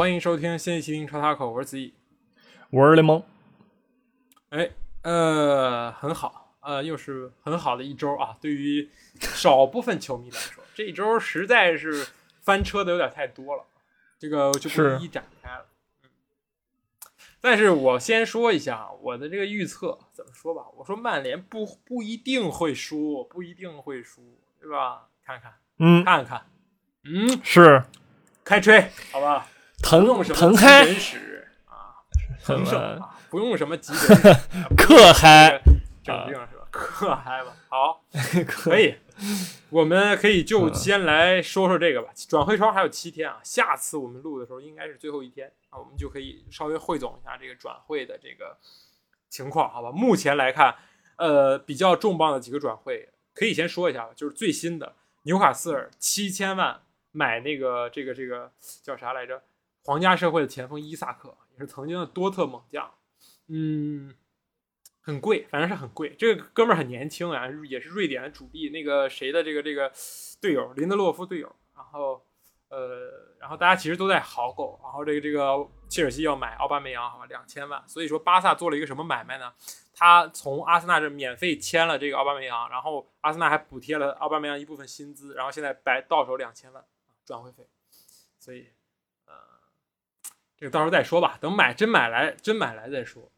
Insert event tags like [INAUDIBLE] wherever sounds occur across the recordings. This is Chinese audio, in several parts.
欢迎收听新一期英超 Taco，我是子毅。我是雷蒙。哎，呃，很好，呃，又是很好的一周啊。对于少部分球迷来说，[LAUGHS] 这一周实在是翻车的有点太多了，这个就不一一展开了。嗯，但是我先说一下我的这个预测，怎么说吧？我说曼联不不一定会输，不一定会输，对吧？看看，嗯，看看，嗯，是开吹，好吧？腾用什么腾嗨人史啊，腾胜啊，不用什么急诊史，[LAUGHS] 可嗨，整病是吧？可嗨吧，好，[LAUGHS] 可以，我们可以就先来说说这个吧。转会窗还有七天啊，下次我们录的时候应该是最后一天啊，我们就可以稍微汇总一下这个转会的这个情况，好吧？目前来看，呃，比较重磅的几个转会，可以先说一下吧，就是最新的纽卡斯尔七千万买那个这个这个叫啥来着？皇家社会的前锋伊萨克，也是曾经的多特猛将，嗯。很贵，反正是很贵。这个哥们儿很年轻啊，也是瑞典的主力，那个谁的这个这个队友林德洛夫队友。然后，呃，然后大家其实都在豪购。然后这个这个切尔西要买奥巴梅扬，好吧，两千万。所以说巴萨做了一个什么买卖呢？他从阿森纳这免费签了这个奥巴梅扬，然后阿森纳还补贴了奥巴梅扬一部分薪资，然后现在白到手两千万转会费。所以，这个到时候再说吧，等买真买来真买来再说。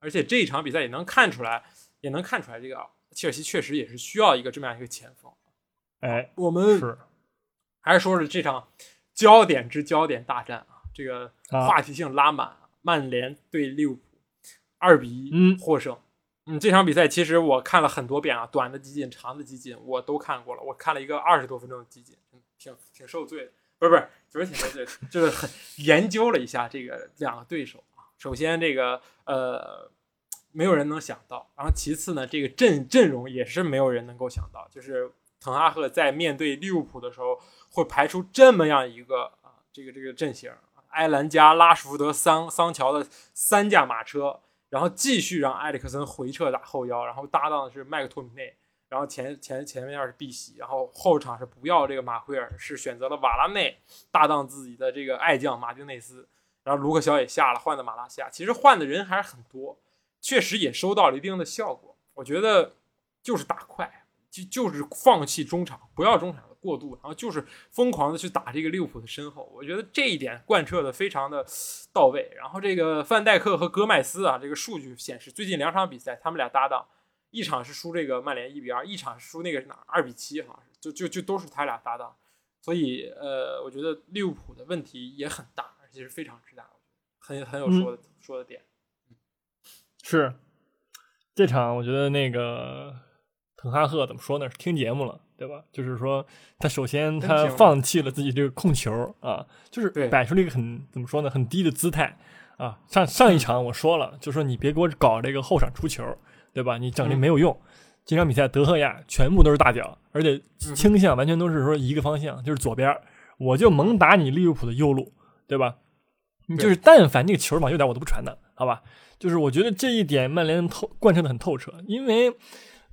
而且这一场比赛也能看出来，也能看出来，这个切尔西确实也是需要一个这么样一个前锋。哎，我们是还是说是这场焦点之焦点大战啊，这个话题性拉满，曼联对利物浦二比一获胜。嗯，这场比赛其实我看了很多遍啊，短的集锦、长的集锦我都看过了。我看了一个二十多分钟的集锦，挺挺受罪的，不是不是，不是挺受罪，就是很研究了一下这个两个对手啊。首先，这个呃，没有人能想到。然后，其次呢，这个阵阵容也是没有人能够想到，就是滕哈赫在面对利物浦的时候，会排出这么样一个啊，这个这个阵型：埃兰加、拉什福德、桑桑乔的三驾马车，然后继续让埃里克森回撤打后腰，然后搭档的是麦克托米内，然后前前前面是碧玺，然后后场是不要这个马奎尔，是选择了瓦拉内搭档自己的这个爱将马丁内斯。然后卢克肖也下了，换的马拉西亚，其实换的人还是很多，确实也收到了一定的效果。我觉得就是打快，就就是放弃中场，不要中场的过渡，然后就是疯狂的去打这个利物浦的身后。我觉得这一点贯彻的非常的到位。然后这个范戴克和戈麦斯啊，这个数据显示，最近两场比赛他们俩搭档，一场是输这个曼联一比二，一场是输那个哪二比七，好像是就就就都是他俩搭档。所以呃，我觉得利物浦的问题也很大。而且是非常之大，很很有说的、说的点。是这场，我觉得那个滕哈赫怎么说呢？是听节目了，对吧？就是说，他首先他放弃了自己这个控球啊，就是摆出了一个很怎么说呢？很低的姿态啊。上上一场我说了，就说你别给我搞这个后场出球，对吧？你整这没有用。这场比赛德赫亚全部都是大脚，而且倾向完全都是说一个方向，就是左边，我就猛打你利物浦的右路。对吧？你就是但凡那个球往右点，我都不传的，好吧？就是我觉得这一点曼联透贯彻的很透彻，因为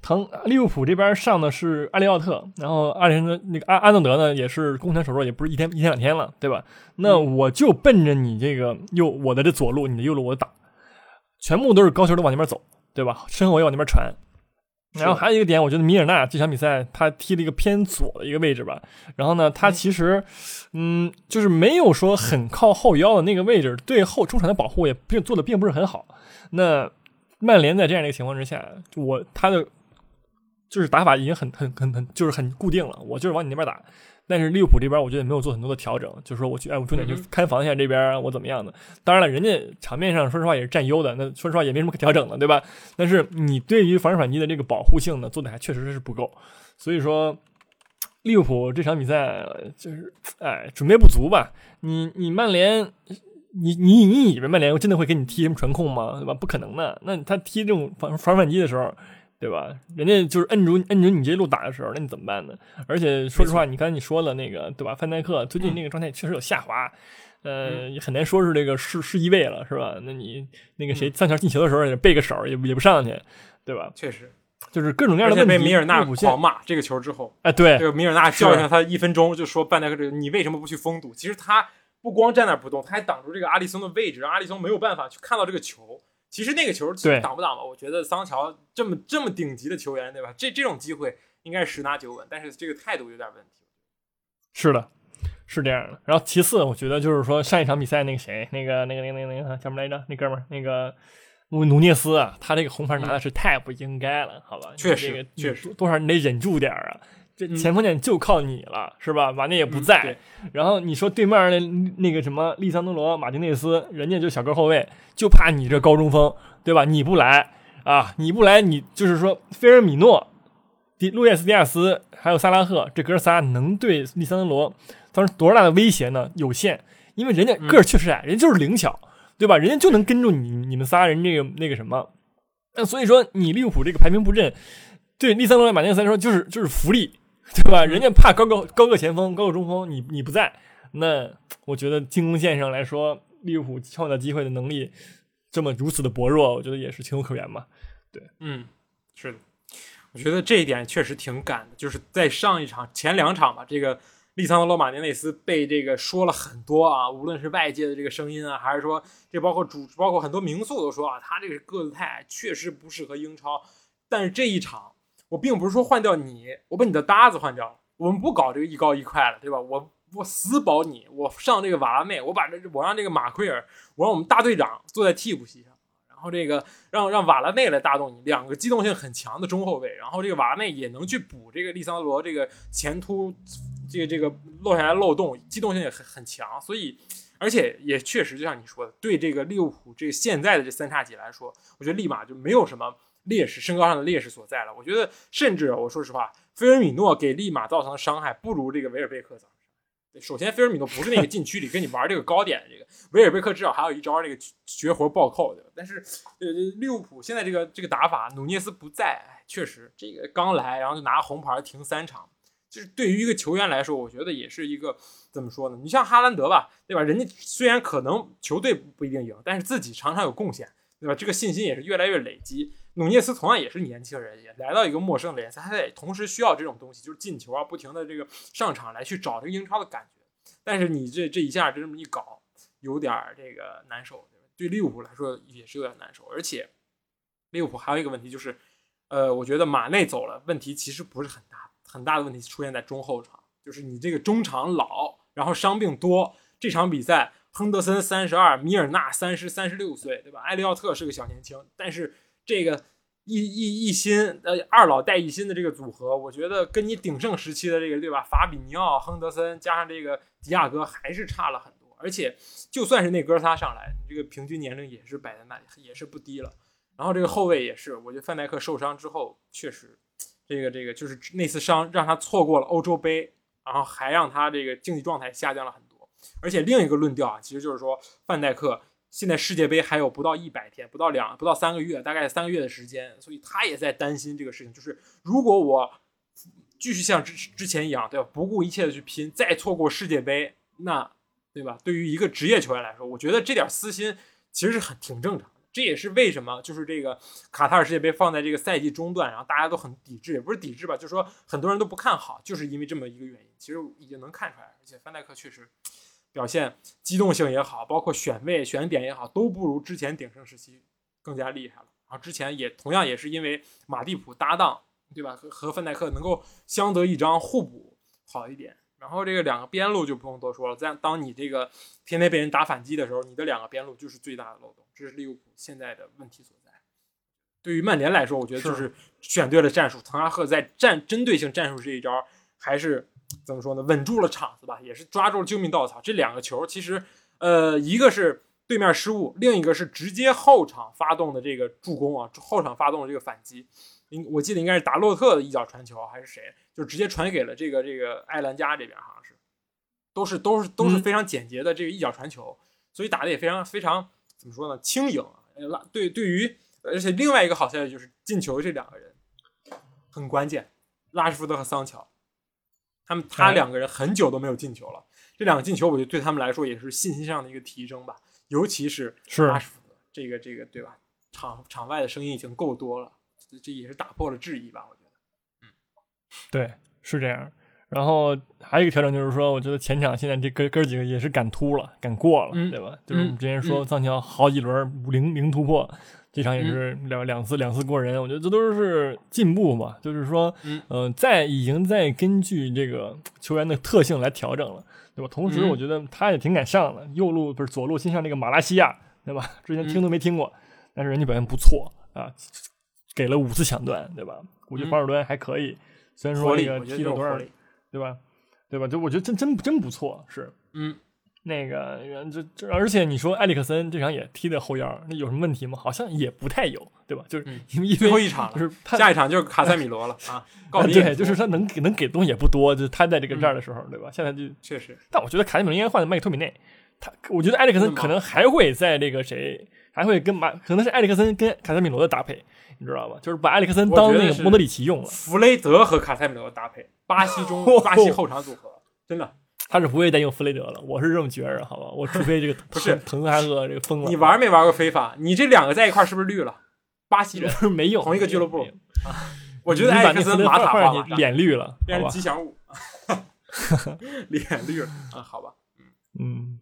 腾利物浦这边上的是阿利奥特，然后阿联的那个阿阿诺德呢也是攻权手术，也不是一天一天两天了，对吧？那我就奔着你这个右我的这左路，你的右路我打，全部都是高球都往那边走，对吧？身后我也往那边传。然后还有一个点，我觉得米尔纳这场比赛他踢了一个偏左的一个位置吧。然后呢，他其实，嗯，就是没有说很靠后腰的那个位置，对后中场的保护也并做的并不是很好。那曼联在这样的一个情况之下，我他的就是打法已经很很很很就是很固定了，我就是往你那边打。但是利物浦这边，我觉得没有做很多的调整，就是说我去，哎，我重点去看防线这边，我怎么样的？当然了，人家场面上说实话也是占优的，那说实话也没什么可调整的，对吧？但是你对于防守反击的这个保护性呢，做的还确实是不够。所以说，利物浦这场比赛就是，哎，准备不足吧？你你曼联，你你你以为曼联真的会给你踢什么传控吗？对吧？不可能的。那他踢这种防防反击的时候。对吧？人家就是摁住摁住你这路打的时候，那你怎么办呢？而且说实话，你刚才你说了那个，对吧？范戴克最近那个状态确实有下滑，呃，也很难说是这个是是一位了，是吧？那你那个谁上桥进球的时候也背个手，也也不上去，对吧？确实，就是各种各样的问题。被米尔纳狂骂这个球之后，哎，对，这个米尔纳教训他一分钟，就说范戴克这个你为什么不去封堵？其实他不光站那不动，他还挡住这个阿里松的位置，让阿里松没有办法去看到这个球。其实那个球挡不挡吧？我觉得桑乔这么这么顶级的球员，对吧？这这种机会应该是十拿九稳，但是这个态度有点问题。是的，是这样的。然后其次，我觉得就是说上一场比赛那个谁，那个那个那个那个那个叫什么来着？那哥们儿，那个努努涅斯啊，他这个红牌拿的是太不应该了，好吧？确实，确实，多少你得忍住点啊！这前锋线就靠你了，是吧？瓦内也不在，然后你说对面那那个什么利桑德罗马丁内斯，人家就小个后卫，就怕你这高中锋，对吧？你不来啊，你不来，你就是说菲尔米诺、迪路易斯·迪亚斯还有萨拉赫这哥仨能对利桑德罗造成多大的威胁呢？有限，因为人家个儿确实矮，人家就是灵巧，对吧？人家就能跟住你你们仨人这个那个什么，那所以说你利物浦这个排兵布阵，对利桑德罗、马丁内斯来说就是就是福利。对吧？人家怕高个高个前锋、高个中锋，你你不在，那我觉得进攻线上来说，利物浦创造机会的能力这么如此的薄弱，我觉得也是情有可原嘛。对，嗯，是的，我觉得这一点确实挺赶的。就是在上一场、前两场吧，这个利桑德罗马尼内斯被这个说了很多啊，无论是外界的这个声音啊，还是说这包括主、包括很多名宿都说啊，他这个个子太矮，确实不适合英超。但是这一场。我并不是说换掉你，我把你的搭子换掉了。我们不搞这个一高一快了，对吧？我我死保你，我上这个瓦拉内，我把这我让这个马奎尔，我让我们大队长坐在替补席上，然后这个让让瓦拉内来带动你，两个机动性很强的中后卫，然后这个瓦拉内也能去补这个利桑德罗这个前突这个这个落下来漏洞，机动性也很很强，所以而且也确实就像你说的，对这个利物浦这个现在的这三叉戟来说，我觉得立马就没有什么。劣势，身高上的劣势所在了。我觉得，甚至我说实话，菲尔米诺给利马造成的伤害不如这个维尔贝克造成。首先，菲尔米诺不是那个禁区里跟你玩这个高点的这个，维尔贝克至少还有一招这个绝活暴扣，对吧？但是，呃，利物浦现在这个这个打法，努涅斯不在，确实这个刚来，然后就拿红牌停三场，就是对于一个球员来说，我觉得也是一个怎么说呢？你像哈兰德吧，对吧？人家虽然可能球队不一定赢，但是自己常常有贡献，对吧？这个信心也是越来越累积。努涅斯同样也是年轻人，也来到一个陌生的联赛，他得同时需要这种东西，就是进球啊，不停的这个上场来去找这个英超的感觉。但是你这这一下就这么一搞，有点这个难受，对利物浦来说也是有点难受。而且利物浦还有一个问题就是，呃，我觉得马内走了，问题其实不是很大，很大的问题出现在中后场，就是你这个中场老，然后伤病多。这场比赛，亨德森三十二，米尔纳三十三十六岁，对吧？埃利奥特是个小年轻，但是。这个一一一心呃二老带一心的这个组合，我觉得跟你鼎盛时期的这个对吧？法比尼奥、亨德森加上这个迪亚哥还是差了很多。而且就算是那哥仨上来，你这个平均年龄也是摆在那里，也是不低了。然后这个后卫也是，我觉得范戴克受伤之后，确实这个这个就是那次伤让他错过了欧洲杯，然后还让他这个竞技状态下降了很多。而且另一个论调啊，其实就是说范戴克。现在世界杯还有不到一百天，不到两不到三个月，大概三个月的时间，所以他也在担心这个事情。就是如果我继续像之之前一样，对吧？不顾一切的去拼，再错过世界杯，那对吧？对于一个职业球员来说，我觉得这点私心其实是很挺正常的。这也是为什么就是这个卡塔尔世界杯放在这个赛季中段，然后大家都很抵制，也不是抵制吧，就是说很多人都不看好，就是因为这么一个原因。其实已经能看出来，而且范戴克确实。表现机动性也好，包括选位选点也好，都不如之前鼎盛时期更加厉害了。然后之前也同样也是因为马蒂普搭档，对吧？和和范戴克能够相得益彰，互补好一点。然后这个两个边路就不用多说了，在当你这个天天被人打反击的时候，你的两个边路就是最大的漏洞，这是利物浦现在的问题所在。对于曼联来说，我觉得就是选对了战术，滕哈赫在战针对性战术这一招还是。怎么说呢？稳住了场子吧，也是抓住了救命稻草。这两个球其实，呃，一个是对面失误，另一个是直接后场发动的这个助攻啊，后场发动的这个反击。应我记得应该是达洛特的一脚传球，还是谁？就直接传给了这个这个埃兰加这边，好像是，都是都是都是非常简洁的这个一脚传球，所以打的也非常非常怎么说呢？轻盈。拉对对于，而且另外一个好消息就是进球这两个人很关键，拉什福德和桑乔。他们他两个人很久都没有进球了，这两个进球，我觉得对他们来说也是信心上的一个提升吧。尤其是阿什福德，这个这个对吧？场场外的声音已经够多了，这也是打破了质疑吧？我觉得，嗯，对，是这样。然后还有一个调整就是说，我觉得前场现在这哥哥几个也是敢突了，敢过了，对吧？就是我们之前说藏乔好几轮零零突破，这场也是两两次两次过人，我觉得这都是进步嘛。就是说，嗯，在已经在根据这个球员的特性来调整了，对吧？同时，我觉得他也挺敢上的，右路不是左路先上那个马拉西亚，对吧？之前听都没听过，但是人家表现不错啊，给了五次抢断，对吧？我觉得防守端还可以，虽然说那个踢了多少。对吧？对吧？就我觉得真真真不错，是嗯，那个这这，而且你说埃里克森这场也踢的后腰，那有什么问题吗？好像也不太有，对吧？就是因为最后一场就是下一场就是卡塞米罗了 [LAUGHS] 啊，告别。[LAUGHS] 对，就是他能给能给东西也不多，就他在这个这儿的时候，对吧？现在就确实，但我觉得卡塞米罗应该换麦克托米内，他我觉得埃里克森可能还会在这个谁，还会跟马，可能是埃里克森跟卡塞米罗的搭配。你知道吧？就是把埃里克森当那个莫德里奇用了。弗雷德和卡塞米罗搭配，巴西中 [LAUGHS] 巴西后场组合，真的，他是不会再用弗雷德了。我是这么觉着，好吧？我除非这个 [LAUGHS] 不是滕哈赫这个疯了。你玩没玩过非法？你这两个在一块是不是绿了？巴西人 [LAUGHS] 没用，同一个俱乐部。我觉得埃里克森马塔化脸绿了，变成吉祥物，脸绿了啊？好吧，嗯嗯，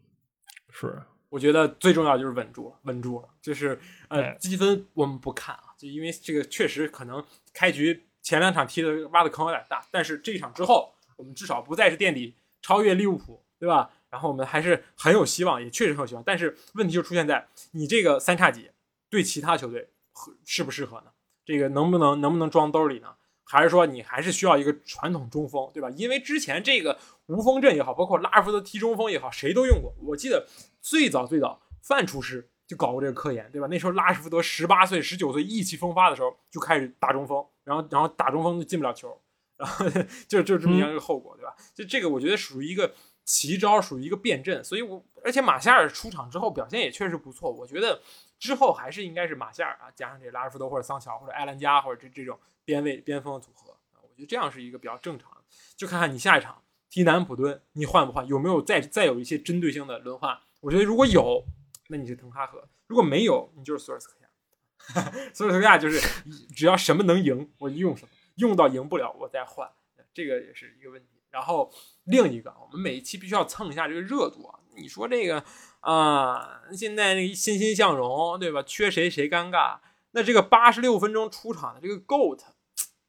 是。我觉得最重要就是稳住了，稳住了。就是呃，积分我们不看啊，就因为这个确实可能开局前两场踢的挖的坑有点大，但是这一场之后，我们至少不再是垫底，超越利物浦，对吧？然后我们还是很有希望，也确实很有希望。但是问题就出现在你这个三叉戟对其他球队合适不适合呢？这个能不能能不能装兜里呢？还是说你还是需要一个传统中锋，对吧？因为之前这个无锋阵也好，包括拉什福德踢中锋也好，谁都用过。我记得最早最早范厨师就搞过这个科研，对吧？那时候拉什福德十八岁、十九岁意气风发的时候就开始打中锋，然后然后打中锋就进不了球，然后 [LAUGHS] 就就这么样一个后果，对吧？就这个我觉得属于一个奇招，属于一个变阵。所以我而且马夏尔出场之后表现也确实不错，我觉得之后还是应该是马夏尔啊，加上这拉什福德或者桑乔或者埃兰加或者这这种。边位边锋的组合啊，我觉得这样是一个比较正常的。就看看你下一场踢南普敦，你换不换？有没有再再有一些针对性的轮换？我觉得如果有，那你是滕哈赫；如果没有，你就是索尔斯克亚。[LAUGHS] 索尔斯克亚就是只要什么能赢，我就用什么；用到赢不了，我再换。这个也是一个问题。然后另一个，我们每一期必须要蹭一下这个热度啊！你说这个啊，现在那个欣欣向荣，对吧？缺谁谁尴尬。那这个八十六分钟出场的这个 GOAT。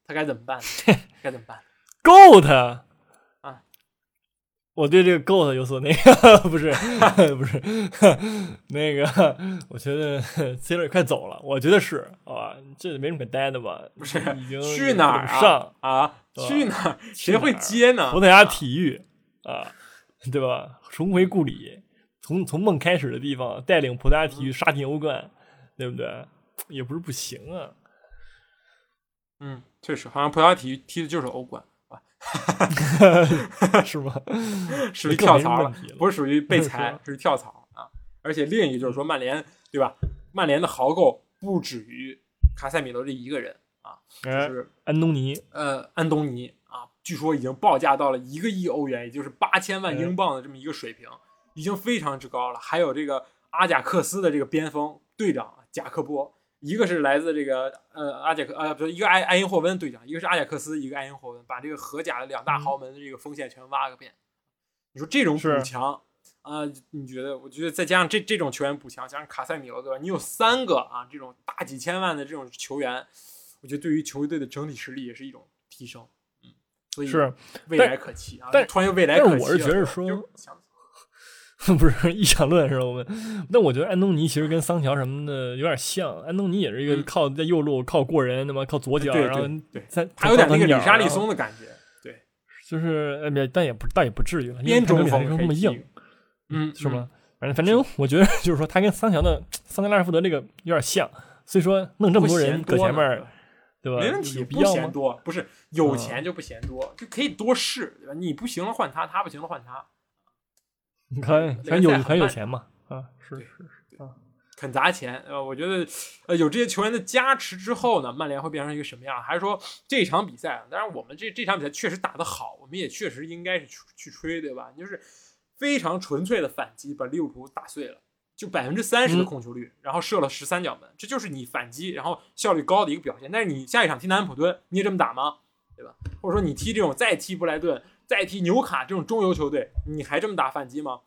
他该怎么办？[LAUGHS] 该怎么办？Goat 啊！我对这个 Goat 有所那个，[LAUGHS] 不是不是那个，我觉得 C 罗也快走了，我觉得是，好吧，这没什么可待的吧？不是，已经去哪儿上啊？去哪儿？谁会接呢？葡萄牙体育啊，对吧？重回故里，从从梦开始的地方，带领葡萄牙体育杀进欧冠，对不对？也不是不行啊。嗯，确实，好像葡萄牙体育踢的就是欧冠，[LAUGHS] 是吗？属于跳槽了，不是属于被 [LAUGHS] 裁，属于跳槽啊。而且另一个就是说，曼联对吧？曼联的豪购不止于卡塞米罗这一个人啊，就是安东尼，呃，安东尼啊，据说已经报价到了一个亿欧元，也就是八千万英镑的这么一个水平，已经非常之高了。还有这个阿贾克斯的这个边锋队长贾克波。一个是来自这个呃阿贾克呃不是一个埃埃因霍温队长，一个是阿贾克斯，一个埃因霍温，把这个荷甲的两大豪门的这个锋线全挖个遍。你说这种补强啊，你觉得？我觉得再加上这这种球员补强，加上卡塞米罗对吧？你有三个啊，这种大几千万的这种球员，我觉得对于球队的整体实力也是一种提升。嗯，所以是未来可期啊！但突然又未来可期，我是觉得说。[LAUGHS] 不是臆想论是吧？我们，但我觉得安东尼其实跟桑乔什么的有点像。安东尼也是一个靠在右路靠过人，那么靠左脚，然后在他有点那个里沙利松的感觉。对，就是呃，但也不，但也不至于了边中锋那么硬，嗯，是吗？反正反正我觉得就是说他跟桑乔的桑乔拉什福德这个有点像，所以说弄这么多人搁前面，对吧？没问题，不嫌多，不是有钱就不嫌多，就可以多试，对吧？你不行了换他，他不行了换他。你看，咱有很有钱嘛？啊，是是是啊，肯砸钱。呃，我觉得，呃，有这些球员的加持之后呢，曼联会变成一个什么样？还是说这场比赛？当然，我们这这场比赛确实打得好，我们也确实应该是去去吹，对吧？就是非常纯粹的反击，把利物浦打碎了，就百分之三十的控球率，然后射了十三脚门，这就是你反击然后效率高的一个表现。但是你下一场踢南安普敦，你也这么打吗？对吧？或者说你踢这种再踢布莱顿？代替纽卡这种中游球队，你还这么打反击吗？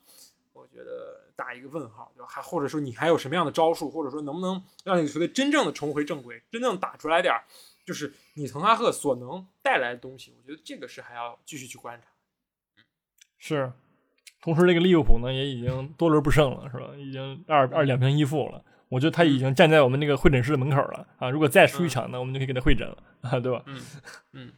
我觉得打一个问号，对吧？还或者说你还有什么样的招数，或者说能不能让这个球队真正的重回正轨，真正打出来点儿，就是你滕哈赫所能带来的东西？我觉得这个是还要继续去观察。是，同时这个利物浦呢也已经多轮不胜了，是吧？已经二二两平一负了。我觉得他已经站在我们那个会诊室的门口了啊！如果再输一场呢，我们就可以给他会诊了啊，对吧？嗯嗯。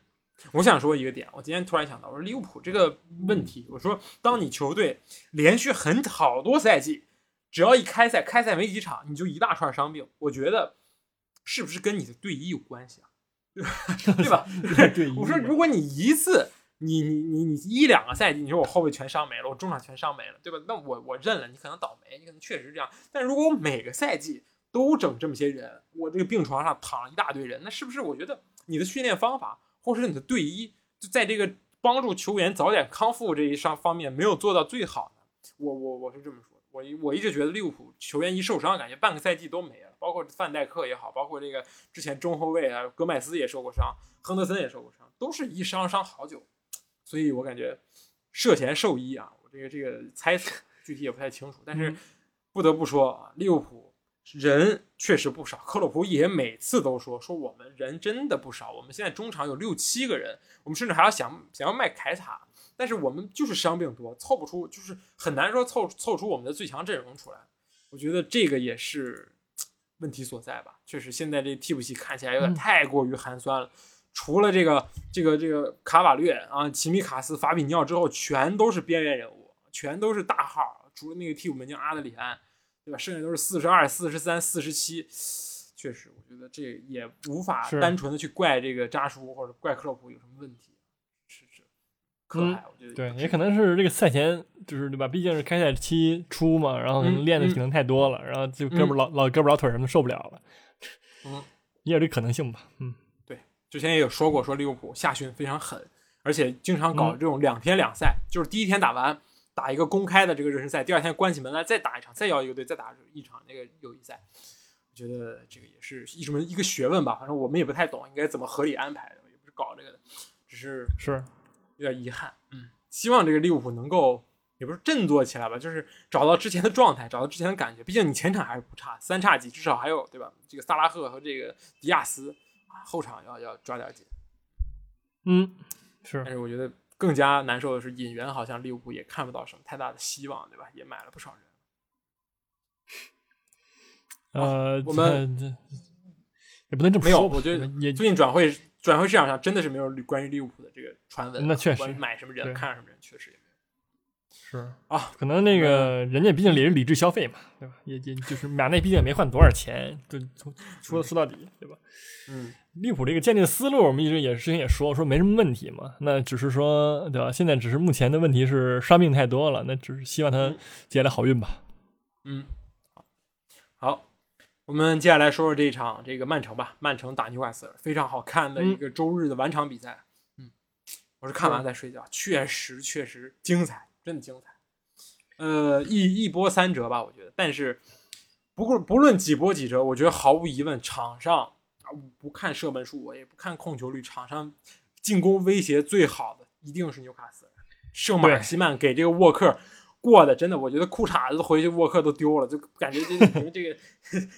我想说一个点，我今天突然想到，我说利物浦这个问题，我说当你球队连续很好多赛季，只要一开赛，开赛没几场，你就一大串伤病，我觉得是不是跟你的队医有关系啊？[LAUGHS] 对吧？[LAUGHS] [LAUGHS] 我说如果你一次。你你你你一两个赛季，你说我后卫全伤没了，我中场全伤没了，对吧？那我我认了，你可能倒霉，你可能确实这样。但如果我每个赛季都整这么些人，我这个病床上躺了一大堆人，那是不是我觉得你的训练方法，或者是你的队医，就在这个帮助球员早点康复这一上方面没有做到最好呢？我我我是这么说，我我一直觉得利物浦球员一受伤，感觉半个赛季都没了，包括范戴克也好，包括这个之前中后卫啊，戈麦斯也受过伤，亨德森也受过伤，都是一伤伤好久。所以我感觉涉嫌受医啊，我这个这个猜测具体也不太清楚，但是不得不说啊，利物浦人确实不少。克洛普也每次都说说我们人真的不少，我们现在中场有六七个人，我们甚至还要想想要卖凯塔，但是我们就是伤病多，凑不出，就是很难说凑凑出我们的最强阵容出来。我觉得这个也是问题所在吧，确实现在这替补席看起来有点太过于寒酸了。除了这个这个这个卡瓦略啊，齐米卡斯、法比尼奥之后，全都是边缘人物，全都是大号。除了那个替补门将阿德里安，对吧？剩下都是四十二、四十三、四十七。确实，我觉得这也无法单纯的去怪这个扎叔或者怪克洛普有什么问题。是是，可海，我觉得对，也可能是这个赛前就是对吧？毕竟是开赛期初嘛，然后练的体能太多了，然后就胳膊老老胳膊老腿什么受不了了。嗯，[LAUGHS] 也有这可能性吧。嗯。对之前也有说过，说利物浦下训非常狠，而且经常搞这种两天两赛，就是第一天打完打一个公开的这个热身赛，第二天关起门来再打一场，再邀一个队再打一场那个友谊赛。我觉得这个也是一什么一个学问吧，反正我们也不太懂应该怎么合理安排的，也不是搞这个的，只是是有点遗憾。嗯，希望这个利物浦能够也不是振作起来吧，就是找到之前的状态，找到之前的感觉。毕竟你前场还是不差，三叉戟至少还有对吧？这个萨拉赫和这个迪亚斯。后场要要抓点紧，嗯，是，但是我觉得更加难受的是引援，好像利物浦也看不到什么太大的希望，对吧？也买了不少人。呃，我们也不能这么说，没有，我觉得也最近转会转会市场上真的是没有关于利物浦的这个传闻，那确实买什么人看什么人，确实也。是啊，可能那个人家毕竟也是理智消费嘛，对吧？也也就是买那毕竟也没换多少钱，就从说说到底，对吧？嗯，利物浦这个鉴定思路，我们一直也之前也说说没什么问题嘛。那只是说，对吧？现在只是目前的问题是伤病太多了，那只是希望他接下来好运吧。嗯，好，我们接下来说说这一场这个曼城吧。曼城打纽卡斯尔，非常好看的一个周日的晚场比赛。嗯，我是看完再睡觉，确实确实精彩，真的精彩。呃，一一波三折吧，我觉得。但是不过不论几波几折，我觉得毫无疑问，场上。不看射门数，我也不看控球率，场上进攻威胁最好的一定是纽卡斯尔。圣马西曼给这个沃克过的，真的，我觉得裤衩子回去沃克都丢了，就感觉这 [LAUGHS] 个这个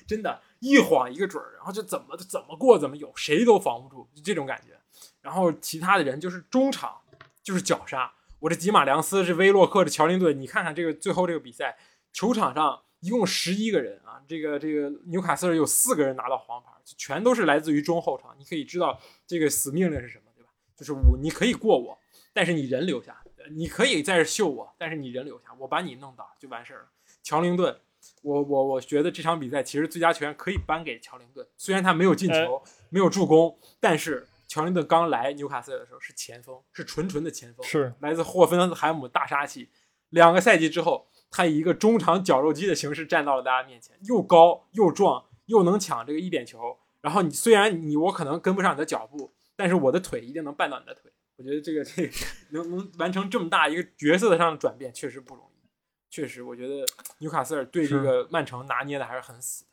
真的，一晃一个准儿，然后就怎么怎么过怎么有，谁都防不住，就这种感觉。然后其他的人就是中场就是绞杀，我这吉马良斯是威洛克的乔林顿，你看看这个最后这个比赛，球场上一共十一个人啊，这个这个纽卡斯尔有四个人拿到黄牌。全都是来自于中后场，你可以知道这个死命令是什么，对吧？就是我，你可以过我，但是你人留下；你可以在这秀我，但是你人留下，我把你弄倒就完事儿了。乔林顿，我我我觉得这场比赛其实最佳球员可以颁给乔林顿，虽然他没有进球，没有助攻，但是乔林顿刚来纽卡斯尔的时候是前锋，是纯纯的前锋，是来自霍芬海姆大杀器。两个赛季之后，他以一个中场绞肉机的形式站到了大家面前，又高又壮。又能抢这个一点球，然后你虽然你我可能跟不上你的脚步，但是我的腿一定能绊到你的腿。我觉得这个这个能能完成这么大一个角色上的转变，确实不容易。确实，我觉得纽卡斯尔对这个曼城拿捏的还是很死的。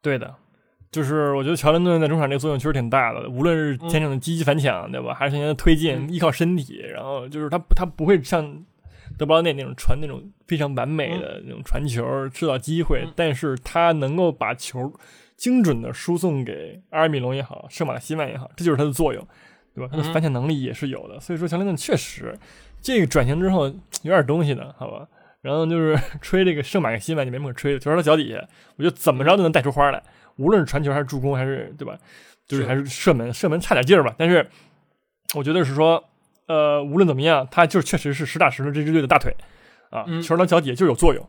对的，就是我觉得乔林顿在中场这个作用确实挺大的，无论是前场的积极反抢，对吧？还是前场的推进，依靠身体，然后就是他他不会像德布劳内那种传那种非常完美的那种传球制造机会，但是他能够把球精准的输送给阿尔米隆也好，圣马西曼也好，这就是他的作用，对吧？他的反抢能力也是有的，所以说乔林顿确实这个转型之后有点东西的，好吧？然后就是 [LAUGHS] 吹这个圣马克西曼就没么可吹的，球到他脚底下，我觉得怎么着都能带出花来。无论是传球还是助攻还是对吧，就是还是射门，射门差点劲儿吧。但是我觉得是说，呃，无论怎么样，他就确实是实打实的这支队的大腿啊，球到脚底下就有作用。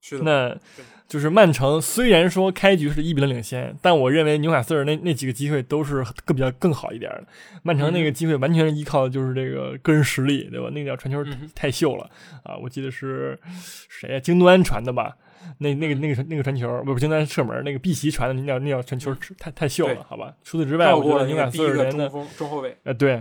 是的，那就是曼城虽然说开局是一比零领先，但我认为纽卡斯尔那那几个机会都是更比较更好一点的。曼城那个机会完全是依靠就是这个个人实力，对吧？那叫传球太秀了啊！我记得是谁呀？京多安传的吧？那那个那个那个传球，不是京多安射门，那个碧玺传的那叫那叫传球太太秀了，好吧？除此之外，我觉得纽卡斯尔连的中后卫，呃，对，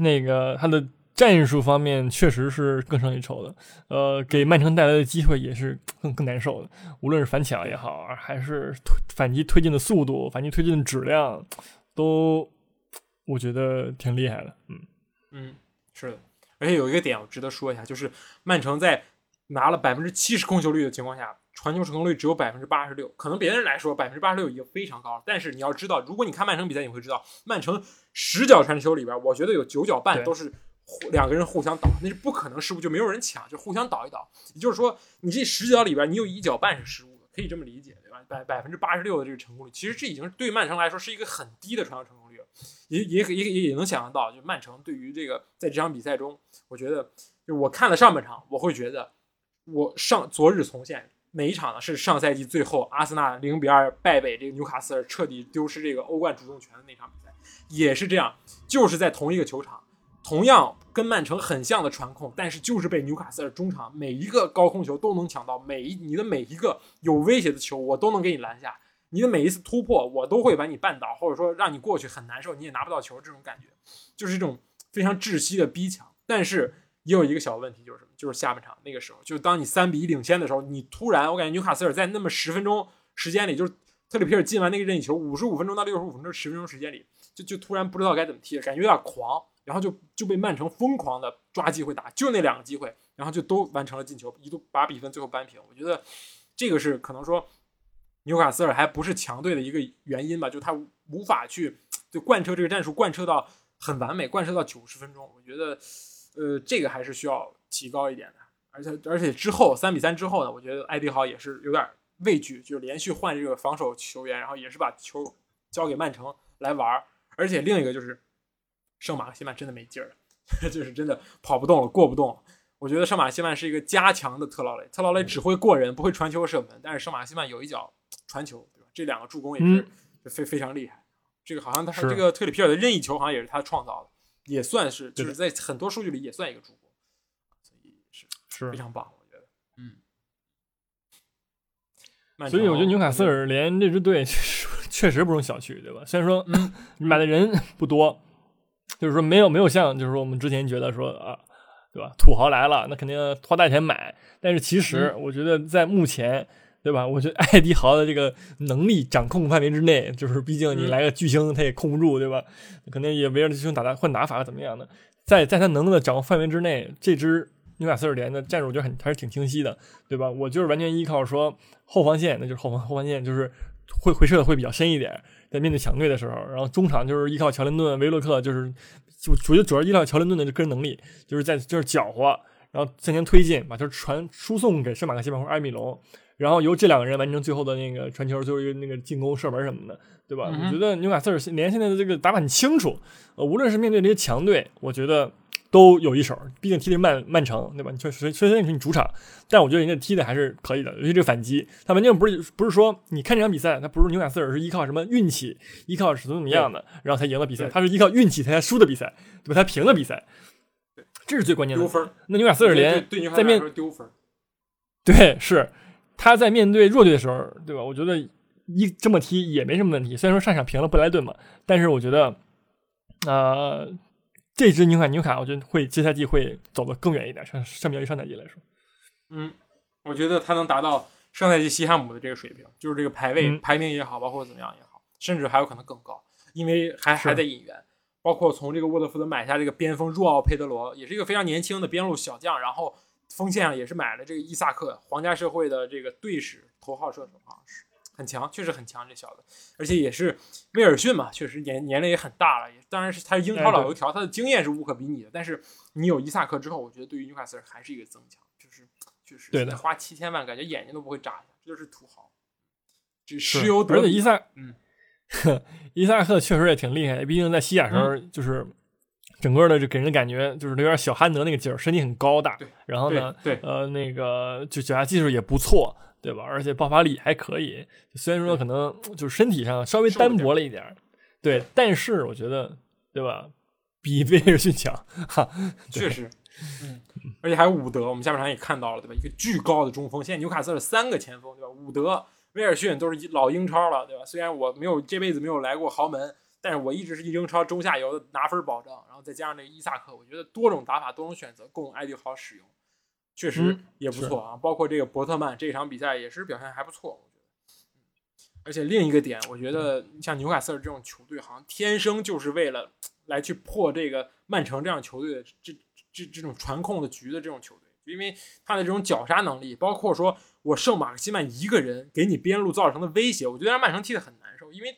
那个他的。战术方面确实是更胜一筹的，呃，给曼城带来的机会也是更更难受的。无论是反抢也好，还是反击推进的速度、反击推进的质量，都我觉得挺厉害的。嗯嗯，是的。而且有一个点我值得说一下，就是曼城在拿了百分之七十控球率的情况下，传球成功率只有百分之八十六。可能别人来说百分之八十六已经非常高了，但是你要知道，如果你看曼城比赛，你会知道，曼城十脚传球里边，我觉得有九脚半都是。两个人互相倒，那是不可能失误，就没有人抢，就互相倒一倒。也就是说，你这十脚里边，你有一脚半是失误的，可以这么理解，对吧？百百分之八十六的这个成功率，其实这已经对曼城来说是一个很低的传球成功率了。也也也也也能想象到，就曼城对于这个在这场比赛中，我觉得就我看了上半场，我会觉得我上昨日重现哪一场呢？是上赛季最后阿森纳零比二败北这个纽卡斯尔，彻底丢失这个欧冠主动权的那场比赛，也是这样，就是在同一个球场。同样跟曼城很像的传控，但是就是被纽卡斯尔中场每一个高空球都能抢到，每一你的每一个有威胁的球，我都能给你拦下。你的每一次突破，我都会把你绊倒，或者说让你过去很难受，你也拿不到球。这种感觉就是这种非常窒息的逼抢。但是也有一个小问题，就是什么？就是下半场那个时候，就当你三比一领先的时候，你突然，我感觉纽卡斯尔在那么十分钟时间里，就是特里皮尔进完那个任意球，五十五分钟到六十五分钟十分钟时间里，就就突然不知道该怎么踢了，感觉有点狂。然后就就被曼城疯狂的抓机会打，就那两个机会，然后就都完成了进球，一度把比分最后扳平。我觉得这个是可能说纽卡斯尔还不是强队的一个原因吧，就他无法去就贯彻这个战术，贯彻到很完美，贯彻到九十分钟。我觉得呃这个还是需要提高一点的。而且而且之后三比三之后呢，我觉得艾迪豪也是有点畏惧，就连续换这个防守球员，然后也是把球交给曼城来玩。而且另一个就是。圣马克西曼真的没劲儿了，[LAUGHS] 就是真的跑不动了，过不动了。我觉得圣马克西曼是一个加强的特劳雷，特劳雷只会过人，不会传球射门，但是圣马克西曼有一脚传球，对吧？这两个助攻也是非非常厉害。这个好像他这个特里皮尔的任意球好像也是他创造的，也算是就是在很多数据里也算一个助攻，所以是是非常棒，我觉得。嗯。所以我觉得纽卡斯尔联这支队 [LAUGHS] 确实不容小觑，对吧？虽然说 [LAUGHS] 买的人不多。就是说没有没有像就是说我们之前觉得说啊，对吧？土豪来了，那肯定花大钱买。但是其实我觉得在目前，对吧？我觉得艾迪豪的这个能力掌控范围之内，就是毕竟你来个巨星他也控不住，对吧？肯定也围着巨星打打换打法怎么样的，在在他能力的掌握范围之内，这支纽卡斯尔联的战术我觉得很还是挺清晰的，对吧？我就是完全依靠说后防线，那就是后防后防线就是会回撤的会比较深一点。在面对强队的时候，然后中场就是依靠乔林顿、维洛克，就是就主要主要依靠乔林顿的个人能力，就是在就是搅和，然后向前推进，把球传输送给圣马克西曼或埃米隆，然后由这两个人完成最后的那个传球，最后一个那个进攻射门什么的，对吧？我觉得纽卡斯尔联现在的这个打法很清楚，呃，无论是面对这些强队，我觉得。都有一手，毕竟踢的是曼曼城，对吧？你确实，虽然是你主场，但我觉得人家踢的还是可以的。尤其这个反击，他完全不是不是说你看这场比赛，他不是纽卡斯尔是依靠什么运气，依靠是怎么怎么样的，然后才赢了比赛。他是依靠运气才输的比赛，对吧？他平了比赛，这是最关键的。丢分。那纽卡斯尔联在面丢分，对，是他在面对弱队的时候，对吧？我觉得一这么踢也没什么问题。虽然说上场平了布莱顿嘛，但是我觉得，呃。这支纽卡纽卡，我觉得会这赛季会走得更远一点，相相比于上赛季来说。嗯，我觉得他能达到上赛季西汉姆的这个水平，就是这个排位排名也好，包括怎么样也好，甚至还有可能更高，因为还还在引援。包括从这个沃特福德买下这个边锋若奥佩德罗，也是一个非常年轻的边路小将，然后锋线上也是买了这个伊萨克，皇家社会的这个队史头号射手，好像是很强，确实很强这小子，而且也是威尔逊嘛，确实年年龄也很大了，也当然是他是英超老油条，他的经验是无可比拟的。但是你有伊萨克之后，我觉得对于纽卡斯尔还是一个增强，就是确实对的，花七千万感觉眼睛都不会眨一下，这就是土豪，这石油而且伊萨嗯。[LAUGHS] 伊萨克确实也挺厉害，毕竟在西甲时候就是整个的就给人感觉就是有点小憨德那个劲儿，身体很高大。然后呢，对，呃，那个就脚下技术也不错，对吧？而且爆发力还可以。虽然说可能就是身体上稍微单薄了一点，对，但是我觉得，对吧？比威尔逊强，哈，确实，嗯，而且还有伍德，我们下半场也看到了，对吧？一个巨高的中锋，现在纽卡斯尔三个前锋，对吧？伍德。威尔逊都是老英超了，对吧？虽然我没有这辈子没有来过豪门，但是我一直是英超中下游的拿分保障。然后再加上那个伊萨克，我觉得多种打法、多种选择供艾迪豪使用，确实也不错啊。包括这个伯特曼这场比赛也是表现还不错，我觉得。而且另一个点，我觉得像纽卡斯尔这种球队，好像天生就是为了来去破这个曼城这样球队的这这这种传控的局的这种球队。因为他的这种绞杀能力，包括说我圣马克西曼一个人给你边路造成的威胁，我觉得让曼城踢得很难受。因为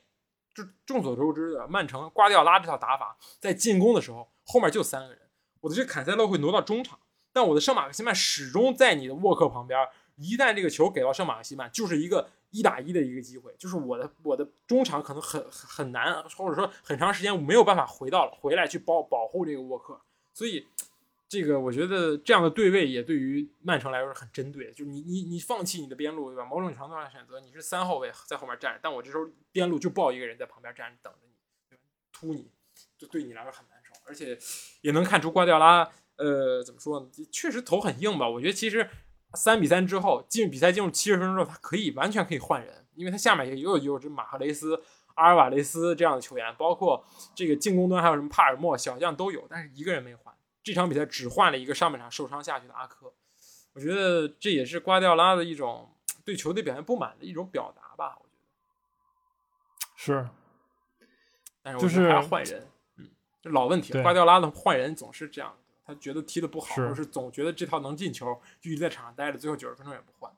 就众所周知的，曼城瓜迪奥拉这套打法，在进攻的时候后面就三个人，我的这坎塞洛会挪到中场，但我的圣马克西曼始终在你的沃克旁边。一旦这个球给到圣马克西曼，就是一个一打一的一个机会，就是我的我的中场可能很很难，或者说很长时间我没有办法回到了回来去保保护这个沃克，所以。这个我觉得这样的对位也对于曼城来说是很针对，就是你你你放弃你的边路对吧？某种程度上选择你是三后卫在后面站着，但我这时候边路就抱一个人在旁边站着等着你，突你，就对你来说很难受。而且也能看出瓜迪奥拉，呃，怎么说呢？确实头很硬吧？我觉得其实三比三之后进比赛进入七十分钟之后，他可以完全可以换人，因为他下面也有有这马赫雷斯、阿尔瓦雷斯这样的球员，包括这个进攻端还有什么帕尔默小将都有，但是一个人没换。这场比赛只换了一个上半场受伤下去的阿科，我觉得这也是瓜迪奥拉的一种对球队表现不满的一种表达吧。我觉得是，但是就是还换人，嗯，这老问题。瓜迪奥拉的换人总是这样的，他觉得踢的不好，或是总觉得这套能进球，就一直在场上待着，最后九十分钟也不换。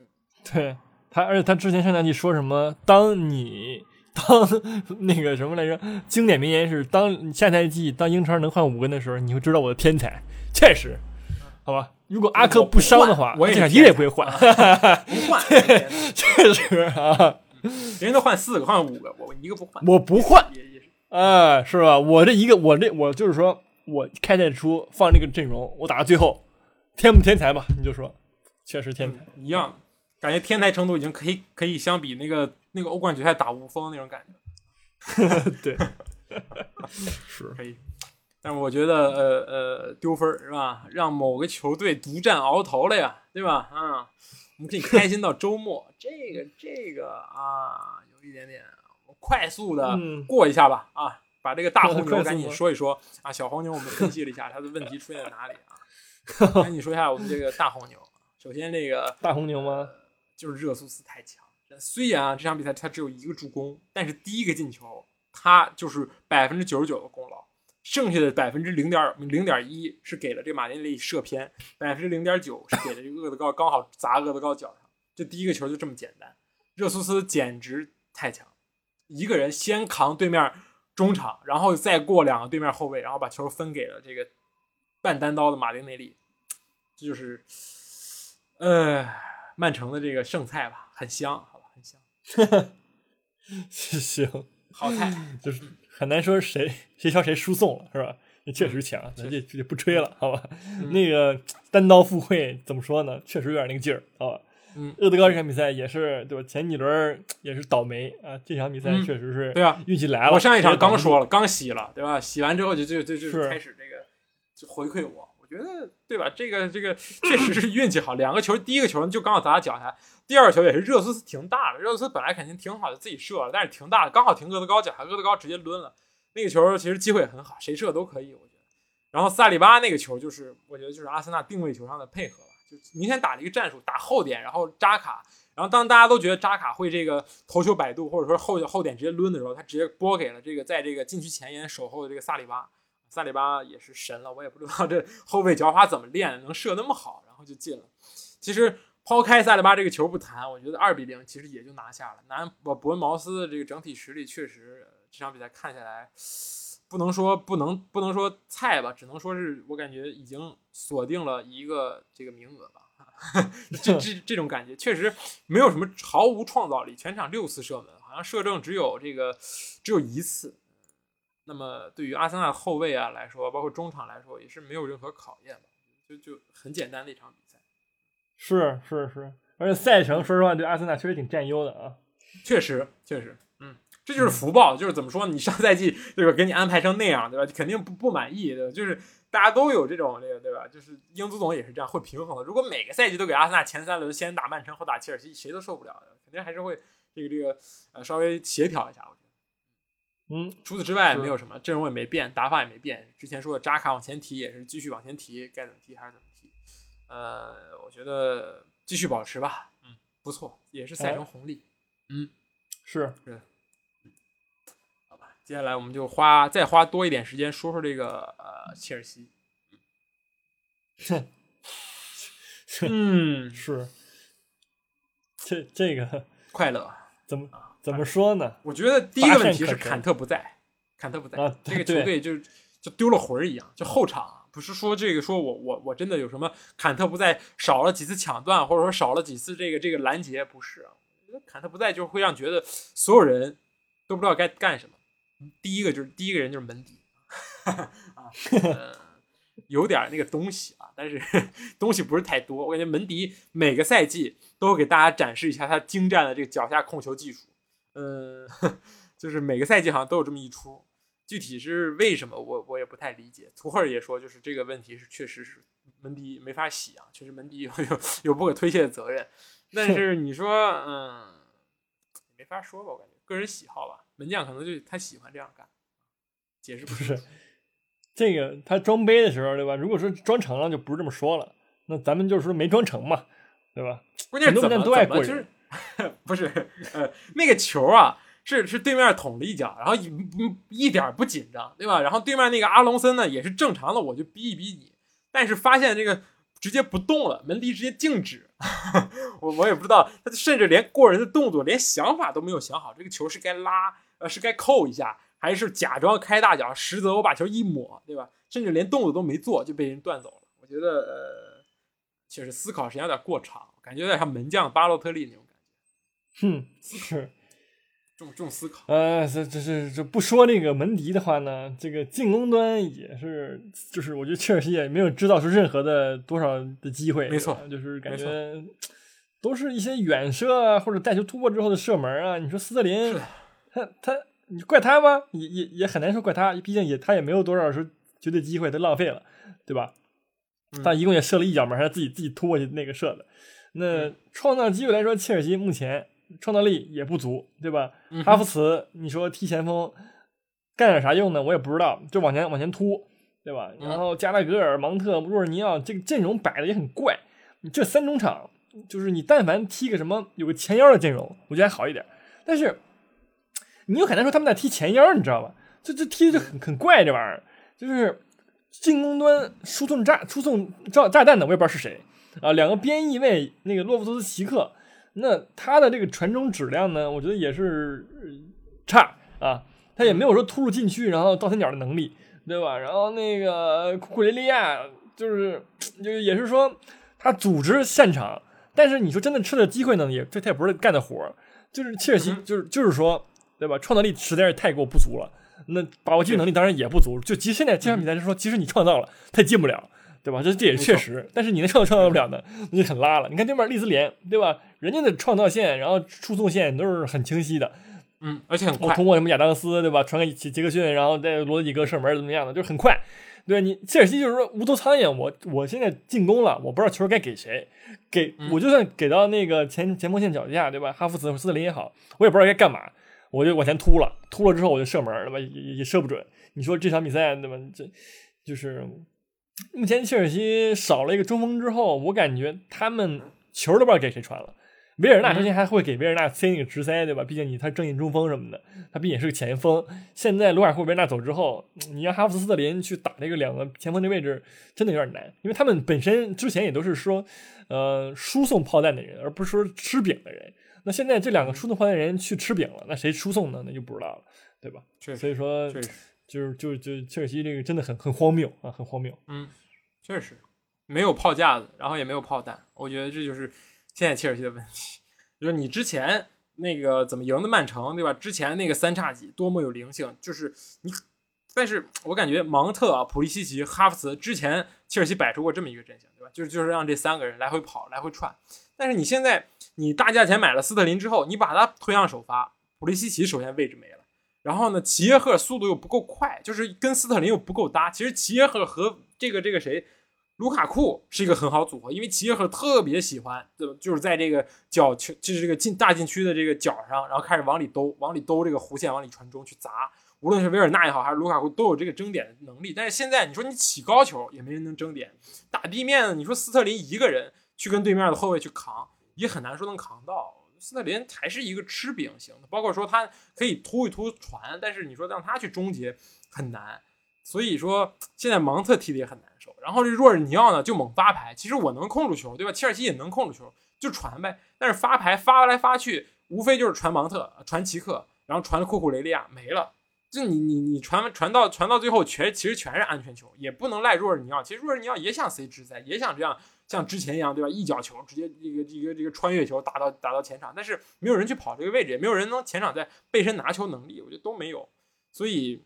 嗯，[LAUGHS] 对他，而且他之前上赛季说什么，当你。当那个什么来着？经典名言是：当下赛季当英超能换五个的时候，你会知道我的天才。确实，好吧。如果阿克不伤的话，我这场一个也不会换。[LAUGHS] 不换，[LAUGHS] 确实啊。人都换四个，换五个，我一个不换。我不换，哎，是吧？我这一个，我这我就是说，我开赛出放这个阵容，我打到最后，天不天才吧？你就说，确实天才一样。感觉天才程度已经可以可以相比那个。那个欧冠决赛打无锋那种感觉，[LAUGHS] 对，是可以，但是我觉得呃呃丢分是吧？让某个球队独占鳌头了呀，对吧？啊，我们可以开心到周末。这个这个啊，有一点点，我快速的过一下吧啊，把这个大红牛 [LAUGHS] 赶紧说一说啊。小黄牛我们分析了一下，它的问题出现在哪里啊？赶紧说一下我们这个大红牛。首先这个 [LAUGHS] 大红牛吗？就是热苏斯太强。虽然啊，这场比赛他只有一个助攻，但是第一个进球他就是百分之九十九的功劳，剩下的百分之零点零点一是给了这马丁内利射偏，百分之零点九是给了这个厄德高刚好砸厄德高脚上。这第一个球就这么简单，热苏斯简直太强，一个人先扛对面中场，然后再过两个对面后卫，然后把球分给了这个半单刀的马丁内利，这就是呃曼城的这个剩菜吧，很香。好吧，很香 [LAUGHS] 行，好菜就是很难说谁谁朝谁输送了，是吧？确实强，咱就就不吹了，好吧？那个单刀赴会怎么说呢？确实有点那个劲儿，好吧？嗯，厄德高这场比赛也是对吧？前几轮也是倒霉啊，这场比赛确实是对啊，运气来了。我上一场刚说了，刚洗了，对吧？洗完之后就就就就开始这个就回馈我，我觉得对吧？这个这个确实是运气好，两个球，第一个球就刚好砸他脚下。第二个球也是热苏斯停大了，热苏斯本来肯定挺好的，自己射了，但是停大了，刚好停厄德高脚下，厄德高直接抡了。那个球其实机会很好，谁射都可以，我觉得。然后萨里巴那个球就是，我觉得就是阿森纳定位球上的配合吧，就明显打了一个战术，打后点，然后扎卡，然后当大家都觉得扎卡会这个头球摆渡，或者说后后点直接抡的时候，他直接拨给了这个在这个禁区前沿守候的这个萨里巴，萨里巴也是神了，我也不知道这后卫脚法怎么练能射那么好，然后就进了。其实抛开萨里巴这个球不谈，我觉得二比零其实也就拿下了。南伯伯恩茅斯的这个整体实力确实这场比赛看下来。不能说不能不能说菜吧，只能说是我感觉已经锁定了一个这个名额吧。[LAUGHS] 这这这种感觉确实没有什么毫无创造力，全场六次射门，好像射正只有这个只有一次。那么对于阿森纳后卫啊来说，包括中场来说，也是没有任何考验吧，就就很简单的一场比赛。是是是，而且赛程说实话对阿森纳确实挺占优的啊。确实确实。这就是福报，就是怎么说？你上赛季对吧，给你安排成那样，对吧？肯定不不满意，对吧？就是大家都有这种这个，对吧？就是英足总也是这样，会平衡的。如果每个赛季都给阿森纳前三轮先打曼城后打切尔西，谁都受不了的，肯定还是会这个这个呃稍微协调一下，我觉得。嗯，除此之外没有什么，阵容也没变，打法也没变。之前说的扎卡往前提也是继续往前提，该怎么提还是怎么提。呃，我觉得继续保持吧，嗯，不错，也是赛程红利。嗯，是是。接下来我们就花再花多一点时间说说这个呃切尔西。[LAUGHS] 嗯，是，这这个 [LAUGHS] 快乐怎么怎么说呢？我觉得第一个问题是坎特不在，坎特不在，这个球队就就丢了魂儿一样。就后场不是说这个说我我我真的有什么坎特不在少了几次抢断，或者说少了几次这个这个拦截，不是啊？我觉得坎特不在就会让觉得所有人都不知道该干什么。第一个就是第一个人就是门迪，[LAUGHS] 啊，有点那个东西啊，但是东西不是太多。我感觉门迪每个赛季都给大家展示一下他精湛的这个脚下控球技术，嗯，[LAUGHS] 就是每个赛季好像都有这么一出。具体是为什么，我我也不太理解。图赫尔也说，就是这个问题是确实是门迪没法洗啊，确实门迪有有有不可推卸的责任。但 [LAUGHS] 是你说，嗯，没法说吧，我感觉个人喜好吧。门将可能就他喜欢这样干，解释不是 [LAUGHS] 这个他装杯的时候，对吧？如果说装成了，就不是这么说了。那咱们就是说没装成嘛，对吧？关键怎么都爱过人，[LAUGHS] 不是呃那个球啊，是是对面捅了一脚，然后一一点不紧张，对吧？然后对面那个阿隆森呢也是正常的，我就逼一逼你，但是发现这个直接不动了，门迪直接静止，[LAUGHS] 我我也不知道，他甚至连过人的动作，连想法都没有想好，这个球是该拉。呃，是该扣一下，还是假装开大脚？实则我把球一抹，对吧？甚至连动作都没做就被人断走了。我觉得，呃，确实思考时间有点过长，感觉有点像门将巴洛特利那种感觉。哼，是 [LAUGHS] 重重思考。呃，这这这这不说那个门迪的话呢，这个进攻端也是，就是我觉得切尔西也没有制造出任何的多少的机会。没错，就是感觉都是一些远射啊，或者带球突破之后的射门啊。你说斯特林。他他，你怪他吗？也也也很难说怪他，毕竟也他也没有多少说绝对机会，他浪费了，对吧？他一共也射了一脚门，还是自己自己突过去那个射的。那创造机会来说，切尔西目前创造力也不足，对吧？哈弗茨，你说踢前锋干点啥用呢？我也不知道，就往前往前突，对吧？然后加拉格尔、芒特、若尔尼奥这个阵容摆的也很怪。你这三中场，就是你但凡踢个什么有个前腰的阵容，我觉得还好一点，但是。你有很难说他们在踢前腰，你知道吧？这这踢的就很很怪，这玩意儿就是进攻端输送炸输送炸炸弹的，我也不知道是谁啊。两个边翼位，那个洛夫斯奇克，那他的这个传中质量呢，我觉得也是差啊。他也没有说突入禁区然后倒三角的能力，对吧？然后那个库雷利亚就是就也是说他组织擅长，但是你说真的吃的机会呢，也这他也不是干的活就是切尔西就是就是说。对吧？创造力实在是太过不足了，那把握机会能力当然也不足。就即使现在这场比赛是说，即使你创造了，他也进不了，对吧？这这也确实。但是你能创造创造不了的，那就很拉了。你看对面利兹联，对吧？人家的创造线，然后输送线都是很清晰的，嗯，而且很快。通过什么亚当斯，对吧？传给杰杰克逊，然后再罗德里格射门怎么样的，就是很快。对你切尔西就是说无头苍蝇，我我现在进攻了，我不知道球该给谁，给我就算给到那个前前锋线脚下，对吧？哈弗茨、斯特林也好，我也不知道该干嘛。我就往前突了，突了之后我就射门，对吧？也也射不准。你说这场比赛，对吧？这就是目前切尔西少了一个中锋之后，我感觉他们球都不知道给谁传了。维尔纳之前还会给维尔纳塞那个直塞，对吧？毕竟你他正印中锋什么的，他毕竟是个前锋。现在卢卡库、维尔纳走之后，你让哈弗斯特林去打这个两个前锋的位置，真的有点难，因为他们本身之前也都是说，呃，输送炮弹的人，而不是说吃饼的人。那现在这两个输送炮弹人去吃饼了，那谁输送呢？那就不知道了，对吧？所以说，就是就就切尔西这个真的很很荒谬啊，很荒谬。嗯，确实没有炮架子，然后也没有炮弹，我觉得这就是。现在切尔西的问题，[LAUGHS] 就是你之前那个怎么赢的曼城，对吧？之前那个三叉戟多么有灵性，就是你，但是我感觉芒特啊、普利西奇、哈弗茨之前切尔西摆出过这么一个阵型，对吧？就是就是让这三个人来回跑、来回串。但是你现在你大价钱买了斯特林之后，你把他推向首发，普利西奇首先位置没了，然后呢，齐耶赫速度又不够快，就是跟斯特林又不够搭。其实齐耶赫和这个这个谁？卢卡库是一个很好组合，因为齐耶赫特别喜欢，就就是在这个角球，就是这个进大禁区的这个角上，然后开始往里兜，往里兜这个弧线，往里传中去砸。无论是维尔纳也好，还是卢卡库，都有这个争点的能力。但是现在你说你起高球也没人能争点，打地面，你说斯特林一个人去跟对面的后卫去扛，也很难说能扛到。斯特林还是一个吃饼型的，包括说他可以突一突传，但是你说让他去终结很难。所以说现在芒特踢的也很难受，然后这若尔尼奥呢就猛发牌，其实我能控住球，对吧？切尔西也能控住球，就传呗。但是发牌发来发去，无非就是传芒特、传奇克，然后传库库雷利亚没了。就你你你传传到传到最后全其实全是安全球，也不能赖若尔尼奥。其实若尔尼奥也想 C 直塞，也想这样像之前一样，对吧？一脚球直接一个一个这个穿越球打到打到前场，但是没有人去跑这个位置，也没有人能前场在背身拿球能力，我觉得都没有，所以。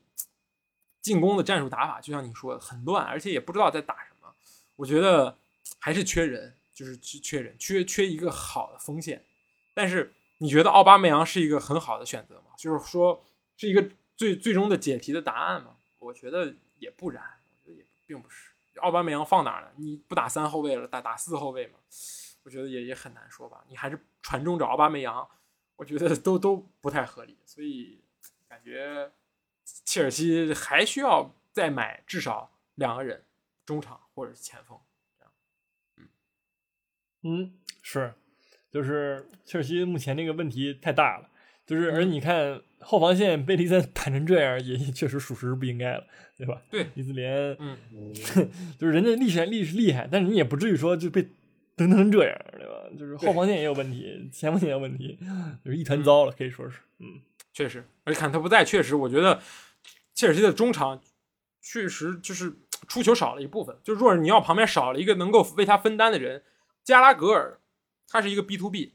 进攻的战术打法，就像你说的很乱，而且也不知道在打什么。我觉得还是缺人，就是缺人，缺缺一个好的锋线。但是你觉得奥巴梅扬是一个很好的选择吗？就是说是一个最最终的解题的答案吗？我觉得也不然，我觉得也并不是。奥巴梅扬放哪呢？你不打三后卫了，打打四后卫吗？我觉得也也很难说吧。你还是传中找奥巴梅扬，我觉得都都不太合理。所以感觉。切尔西还需要再买至少两个人，中场或者是前锋，这样。嗯嗯，是，就是切尔西目前这个问题太大了，就是而你看后防线贝利森打成这样，也确实属实不应该了，对吧？对，伊兹联，嗯，[LAUGHS] 就是人家厉害厉是厉害，但是你也不至于说就被蹬成这样，对吧？就是后防线也有问题，前锋线也有问题，就是一团糟了，可以说是，嗯。确实，而且坎特不在，确实，我觉得切尔西的中场确实就是出球少了一部分。就若尔尼奥旁边少了一个能够为他分担的人，加拉格尔他是一个 B to B，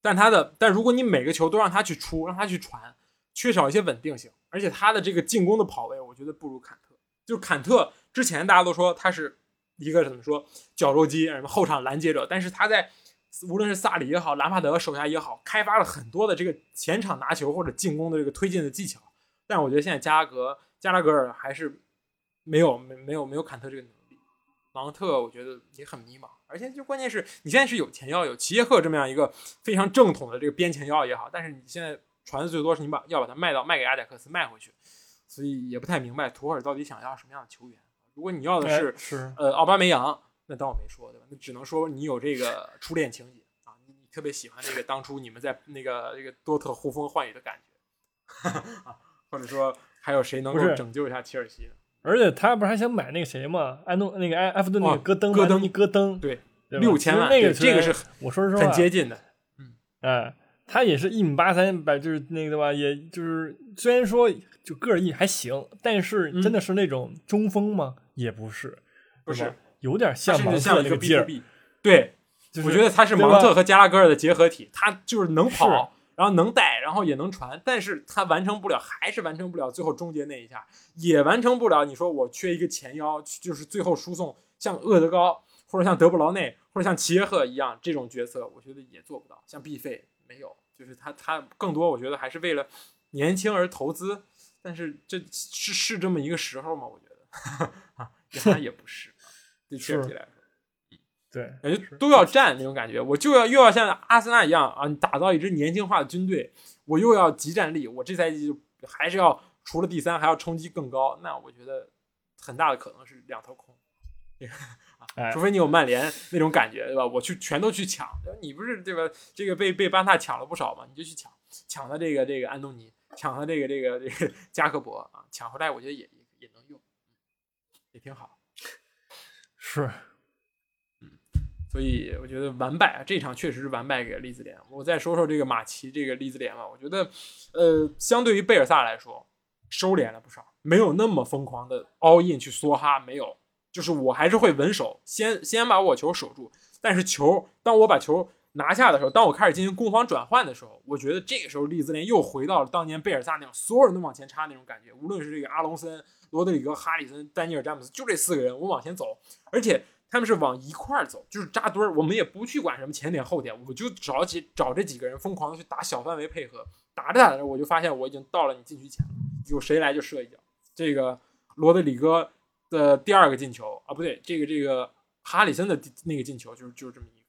但他的但如果你每个球都让他去出，让他去传，缺少一些稳定性，而且他的这个进攻的跑位，我觉得不如坎特。就是坎特之前大家都说他是一个怎么说绞肉机，什么后场拦截者，但是他在。无论是萨里也好，兰帕德手下也好，开发了很多的这个前场拿球或者进攻的这个推进的技巧。但我觉得现在加拉格加拉格尔还是没有没没有没有坎特这个能力。芒特我觉得也很迷茫，而且就关键是你现在是有前腰有齐耶赫这么样一个非常正统的这个边前腰也好，但是你现在传的最多是你把要把它卖到卖给阿贾克斯卖回去，所以也不太明白图赫尔到底想要什么样的球员。如果你要的是是呃奥巴梅扬。那当我没说，对吧？那只能说你有这个初恋情节啊，你你特别喜欢这个当初你们在那个那个多特呼风唤雨的感觉 [LAUGHS] 啊，或者说还有谁能够拯救一下切尔西呢？而且他不是还想买那个谁吗？安东那个埃埃弗顿那个戈登，戈登戈登，对，六千万，那个这个是我说实话很接近的，嗯，哎，他也是一米八三，百就是那个对吧？也就是虽然说就个儿一还行，但是真的是那种中锋吗？也不是，不是。有点像芒特那个劲儿，对，我觉得他是芒特和加拉格尔的结合体，他就是能跑，然后能带，然后也能传，但是他完成不了，还是完成不了最后终结那一下，也完成不了。你说我缺一个前腰，就是最后输送，像厄德高或者像德布劳内或者像齐耶赫一样这种角色，我觉得也做不到。像毕费没有，就是他他更多，我觉得还是为了年轻而投资，但是这是 [LAUGHS] 是这么一个时候吗？我觉得啊，原来也不是。对切尔西来，对，感觉都要战那种感觉，我就要又要像阿森纳一样啊，打造一支年轻化的军队，我又要集战力，我这赛季就还是要除了第三还要冲击更高，那我觉得很大的可能是两头空。[LAUGHS] 啊，除非你有曼联那种感觉，对吧？我去全都去抢，你不是对吧？这个被被巴萨抢了不少嘛，你就去抢，抢他这个这个安东尼，抢他这个这个这个加克伯啊，抢回来我觉得也也也能用，也挺好。[LAUGHS] 是，嗯，所以我觉得完败啊，这场确实是完败给利兹联。我再说说这个马奇这个利兹联吧，我觉得，呃，相对于贝尔萨来说，收敛了不少，没有那么疯狂的 all in 去梭哈，没有。就是我还是会稳守，先先把我球守住。但是球，当我把球拿下的时候，当我开始进行攻防转换的时候，我觉得这个时候利兹联又回到了当年贝尔萨那样，所有人都往前插那种感觉。无论是这个阿隆森、罗德里格、哈里森、丹尼尔·詹姆斯，就这四个人，我往前走，而且他们是往一块儿走，就是扎堆儿。我们也不去管什么前点后点，我就找几找这几个人疯狂的去打小范围配合。打着打着，我就发现我已经到了你禁区前了，有谁来就射一脚。这个罗德里戈。的第二个进球啊，不对，这个这个哈里森的那个进球就是就是这么一个，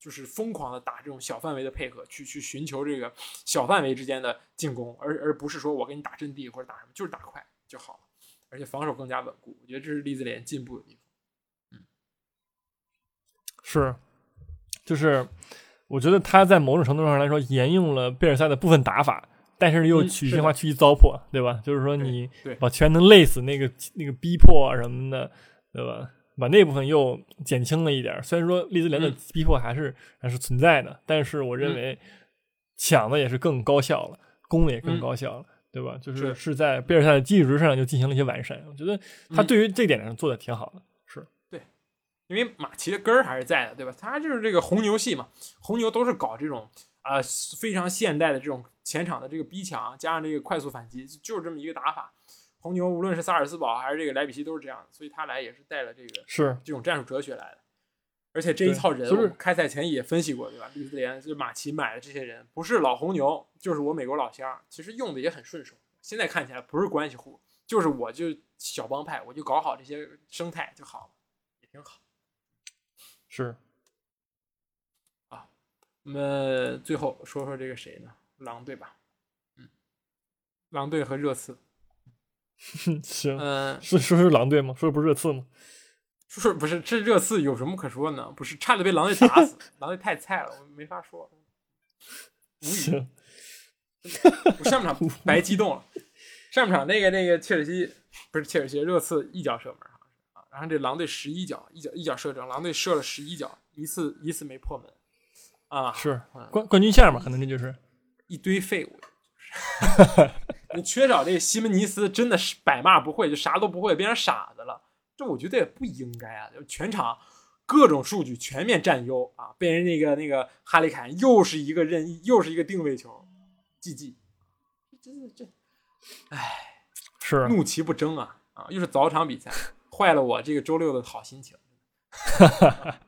就是疯狂的打这种小范围的配合，去去寻求这个小范围之间的进攻，而而不是说我给你打阵地或者打什么，就是打快就好了，而且防守更加稳固，我觉得这是利兹联进步的地方。嗯，是，就是我觉得他在某种程度上来说沿用了贝尔赛的部分打法。但是又曲线化去糟粕，对吧？就是说你把全能累死，那个那个逼迫啊什么的，对吧？把那部分又减轻了一点。虽然说利兹联的逼迫还是还是存在的，但是我认为抢的也是更高效了，攻的也更高效了，对吧？就是是在贝尔赛的基础之上就进行了一些完善。我觉得他对于这点上做的挺好的，因为马奇的根儿还是在的，对吧？他就是这个红牛系嘛，红牛都是搞这种。啊，非常现代的这种前场的这个逼抢，加上这个快速反击，就是这么一个打法。红牛无论是萨尔斯堡还是这个莱比锡都是这样的，所以他来也是带了这个是这种战术哲学来的。而且这一套人，开赛前也分析过，对吧？利兹联就马奇买的这些人，不是老红牛，就是我美国老乡，其实用的也很顺手。现在看起来不是关系户，就是我就小帮派，我就搞好这些生态就好了，也挺好。是。啊我们最后说说这个谁呢？狼队吧，嗯，狼队和热刺，[LAUGHS] 行，嗯，是说是狼队吗？说的不是热刺吗？说不是，这热刺有什么可说呢？不是，差点被狼队打死，[LAUGHS] 狼队太菜了，我没法说，无语。我上半场 [LAUGHS] 白激动了，上半场那个那个切尔西不是切尔西，热刺一脚射门啊，然后这狼队十一脚，一脚一脚射正，狼队射了十一脚，一次一次没破门。啊，是冠冠军线嘛？可能这就是一堆废物。你 [LAUGHS] 缺少这个西门尼斯，真的是百骂不会，就啥都不会，变成傻子了。这我觉得也不应该啊！就全场各种数据全面占优啊，被人那个那个哈里凯又是一个任意，又是一个定位球，GG。真的这，唉，是怒其不争啊啊！又是早场比赛，坏了我这个周六的好心情。哈哈哈。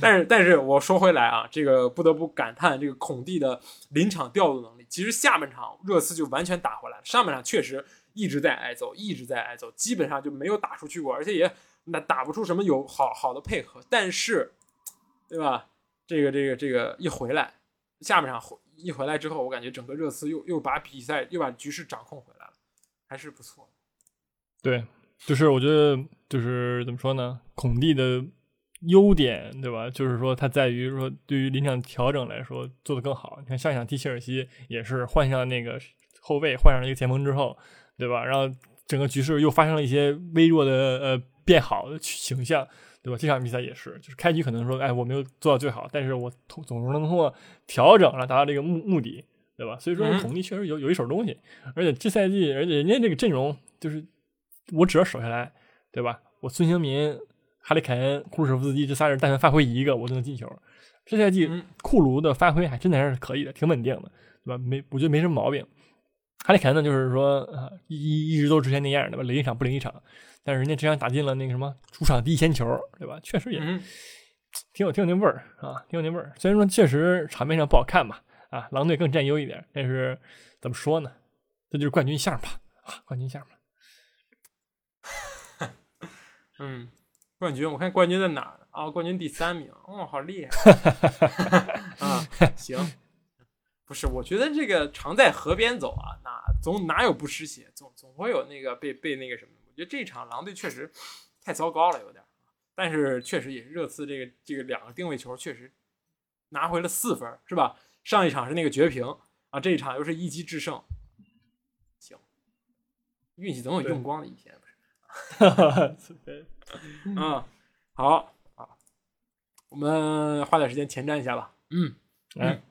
但是，但是我说回来啊，这个不得不感叹这个孔蒂的临场调度能力。其实下半场热刺就完全打回来了，上半场确实一直在挨揍，一直在挨揍，基本上就没有打出去过，而且也那打不出什么有好好的配合。但是，对吧？这个这个这个一回来，下半场回一回来之后，我感觉整个热刺又又把比赛又把局势掌控回来了，还是不错。对，就是我觉得就是怎么说呢，孔蒂的。优点对吧？就是说，他在于说，对于临场调整来说做得更好。你看上一场踢切尔西也是换上那个后卫，换上了一个前锋之后，对吧？然后整个局势又发生了一些微弱的呃变好的形象，对吧？这场比赛也是，就是开局可能说，哎，我没有做到最好，但是我总总是能通过调整来达到这个目目的，对吧？所以说，孔蒂确实有有一手东西，而且这赛季，而且人家这个阵容就是我只要守下来，对吧？我孙兴民。哈里凯恩、库什夫斯基这仨人，但凡发挥一个，我就能进球。这赛季库卢的发挥还真的还是可以的，挺稳定的，对吧？没，我觉得没什么毛病。哈里凯恩呢，就是说啊，一一直都之前那样，对吧？零一场不零一场，但是人家这样打进了那个什么主场第一千球，对吧？确实也挺有挺有那味儿啊，挺有那味儿。虽然说确实场面上不好看吧，啊，狼队更占优一点，但是怎么说呢？这就是冠军相吧，啊，冠军相吧。嗯。冠军，我看冠军在哪儿啊？冠军第三名，哦，好厉害 [LAUGHS] 啊！行，不是，我觉得这个常在河边走啊，哪总哪有不湿鞋，总总会有那个被被那个什么。我觉得这场狼队确实太糟糕了，有点。但是确实也是热刺这个这个两个定位球确实拿回了四分，是吧？上一场是那个绝平啊，这一场又是一击制胜。行，运气总有用光的一天？[LAUGHS] 嗯，好。啊，我们花点时间前瞻一下吧。嗯，嗯，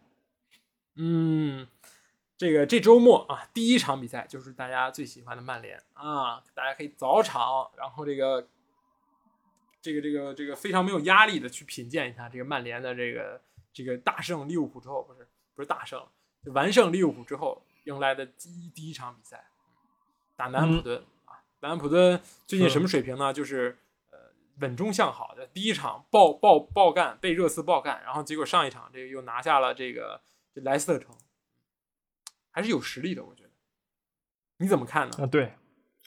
嗯。这个这周末啊，第一场比赛就是大家最喜欢的曼联啊，大家可以早场，然后这个这个这个这个非常没有压力的去品鉴一下这个曼联的这个这个大胜利物浦之后，不是不是大胜，完胜利物浦之后迎来的第一第一场比赛，打南安普顿。啊，南安普顿最近什么水平呢？就是呃稳中向好的，第一场爆爆爆干被热刺爆干，然后结果上一场这个又拿下了这个这莱斯特城。还是有实力的，我觉得，你怎么看呢？啊，对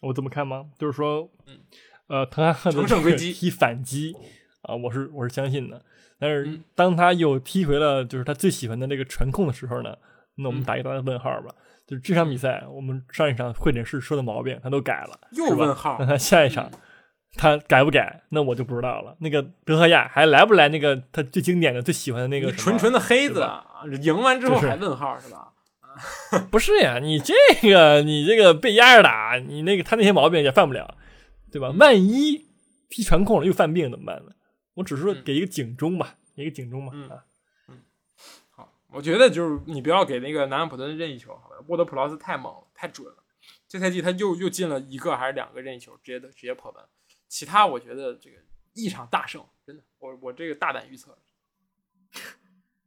我怎么看吗？就是说，嗯，呃，滕哈赫的踢反击啊，我是我是相信的。但是当他又踢回了就是他最喜欢的那个传控的时候呢，那我们打一个大问号吧。就是这场比赛，我们上一场会诊室说的毛病他都改了，又问号。那他下一场他改不改？那我就不知道了。那个德赫亚还来不来？那个他最经典的、最喜欢的那个纯纯的黑子，赢完之后还问号是吧？不是呀，你这个你这个被压着打，你那个他那些毛病也犯不了，对吧？万一踢传控了又犯病怎么办呢？我只是说给一个警钟吧，一个警钟吧。啊我觉得就是你不要给那个南安普顿任意球，好吧？沃德普劳斯太猛了，太准了。这赛季他又又进了一个还是两个任意球，直接的直接破门。其他我觉得这个一场大胜，真的，我我这个大胆预测。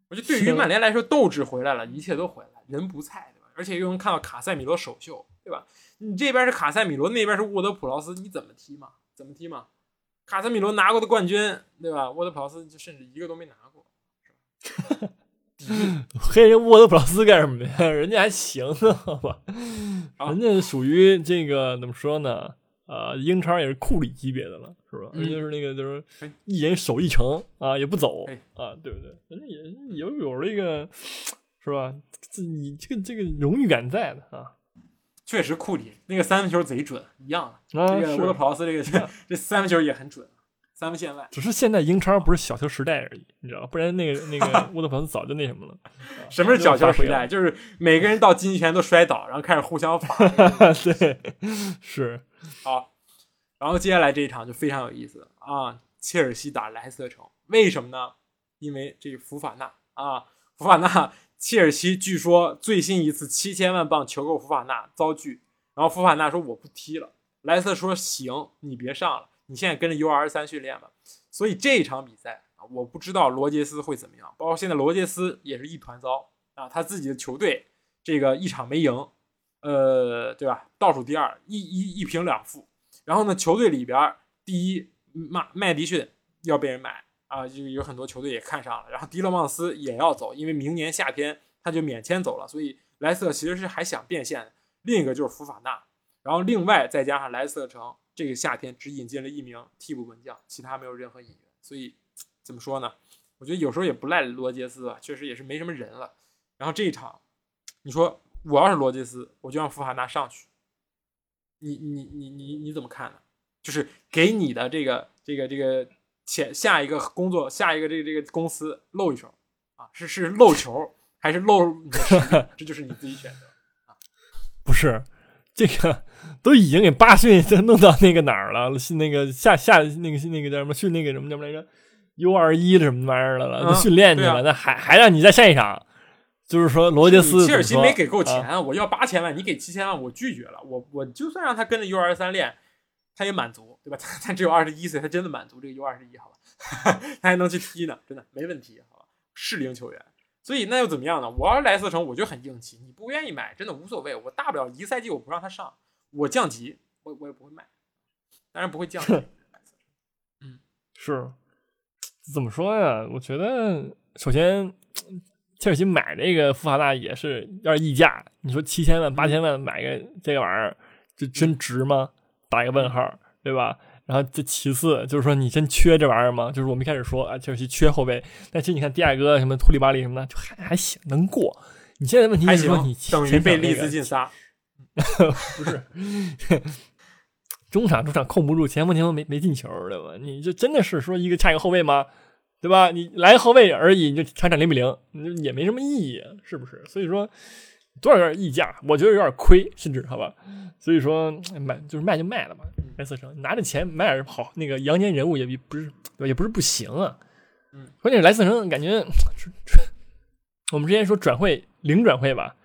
我觉得对于曼联来说，斗志回来了，一切都回来了，人不菜，对吧？而且又能看到卡塞米罗首秀，对吧？你这边是卡塞米罗，那边是沃德普劳斯，你怎么踢嘛？怎么踢嘛？卡塞米罗拿过的冠军，对吧？沃德普劳斯就甚至一个都没拿过，是吧？[LAUGHS] 黑人沃德普劳斯干什么呀？[LAUGHS] 人家还行，好吧？人家属于这个怎么说呢？啊，英超也是库里级别的了，是吧？就是那个，就是一人守一城啊，也不走啊，对不对？人家也有有这个，是吧？这你这个这个荣誉感在的啊。确实，库里那个三分球贼准，一样的。这个沃德普劳斯这个这三分球也很准，三分线外。只是现在英超不是小球时代而已，你知道不然那个那个 [LAUGHS] 乌德普斯早就那什么了。[LAUGHS] 什么是小球时代？就是每个人到禁区前都摔倒，然后开始互相罚。[LAUGHS] 对，是。好，然后接下来这一场就非常有意思啊！切尔西打莱斯特城，为什么呢？因为这福法纳啊，福法纳，切尔西据说最新一次七千万镑求购福法纳遭拒，然后福法纳说我不踢了，莱斯特说行，你别上了，你现在跟着 U 二三训练吧。所以这一场比赛啊，我不知道罗杰斯会怎么样，包括现在罗杰斯也是一团糟啊，他自己的球队这个一场没赢。呃，对吧？倒数第二，一一一平两负。然后呢，球队里边第一麦麦迪逊要被人买啊，就有很多球队也看上了。然后迪勒旺斯也要走，因为明年夏天他就免签走了。所以莱斯特其实是还想变现。另一个就是福法纳，然后另外再加上莱斯特城这个夏天只引进了一名替补门将，其他没有任何引援。所以怎么说呢？我觉得有时候也不赖罗杰斯吧，确实也是没什么人了。然后这一场，你说。我要是罗杰斯，我就让福哈纳上去。你你你你你怎么看呢？就是给你的这个这个这个前下一个工作下一个这个这个公司露一手啊？是是露球还是露？[LAUGHS] 这就是你自己选择啊。不是这个都已经给巴训弄到那个哪儿了？是那个下下那个那个叫什么训那个什么叫什么来着？U 二一什么玩意儿的了？训练去了，那还还让你再上一场？就是说，罗杰斯切尔西没给够钱，我要八千万，你给七千万，我拒绝了。我我就算让他跟着 U 二三练，他也满足，对吧？他他只有二十一岁，他真的满足这个 U 二十一，好吧？[LAUGHS] 他还能去踢呢，真的没问题，好吧？适龄球员，所以那又怎么样呢？我要是莱斯特城，我就很硬气。你不愿意买，真的无所谓，我大不了一赛季我不让他上，我降级，我我也不会卖，当然不会降。[LAUGHS] 嗯，是怎么说呀？我觉得首先。[TSK] 切尔西买这个富法纳也是要溢价，你说七千万八千万买个这个玩意儿，这真值吗？打一个问号，对吧？然后这其次就是说，你真缺这玩意儿吗？就是我们一开始说啊，切尔西缺后卫，但其实你看第二个什么图里巴里什么的，就还还行，能过。你现在问题是说你等于被利兹进仨，[LAUGHS] 不是？中场中场控不住，前锋前锋没没进球，对吧？你这真的是说一个差一个后卫吗？对吧？你来后卫而已，你就场场零比零，也没什么意义，是不是？所以说多少有点溢价，我觉得有点亏，甚至好吧。所以说买就是卖就卖了嘛，莱斯特城拿着钱买点好那个阳间人物也不是也不是不行啊。嗯，关键是莱斯特城感觉，我们之前说转会零转会吧，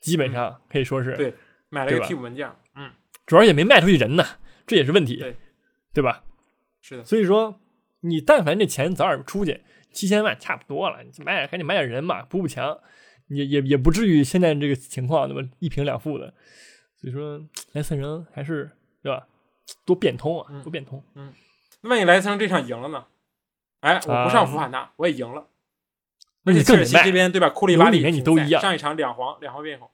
基本上可以说是对买了一个替补门将，嗯，主要也没卖出去人呢，这也是问题，对对吧？是的，所以说。你但凡这钱早点出去，七千万差不多了，你买点赶紧买点人嘛，补补强，也也也不至于现在这个情况，那么？一平两负的，所以说莱斯特城还是对吧？多变通啊，多变通。嗯，万一莱斯特城这场赢了呢？哎，我不上福卡纳，我也赢了。那你切尔西这边对吧？库里巴里你都一样，上一场两黄两黄变红，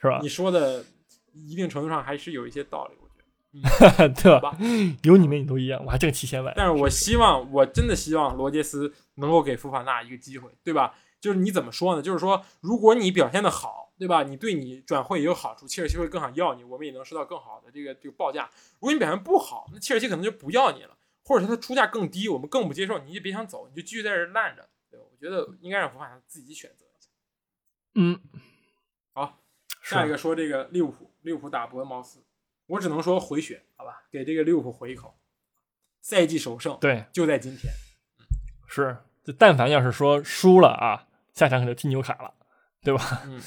是吧？你说的一定程度上还是有一些道理。我觉得 [LAUGHS] 对吧？有你没你都一样，我还挣七千万。但是我希望，我真的希望罗杰斯能够给福法纳一个机会，对吧？就是你怎么说呢？就是说，如果你表现的好，对吧？你对你转会也有好处，切尔西会更想要你，我们也能收到更好的这个这个报价。如果你表现不好，那切尔西可能就不要你了，或者说他出价更低，我们更不接受，你就别想走，你就继续在这烂着。对，我觉得应该让福法纳自己选择一下。嗯，好，下一个说这个利物浦，利物浦打伯恩茅斯。我只能说回血，好吧，给这个利物浦回一口，赛季首胜，对，就在今天。是，就但凡要是说输了啊，下场可能踢纽卡了，对吧？嗯，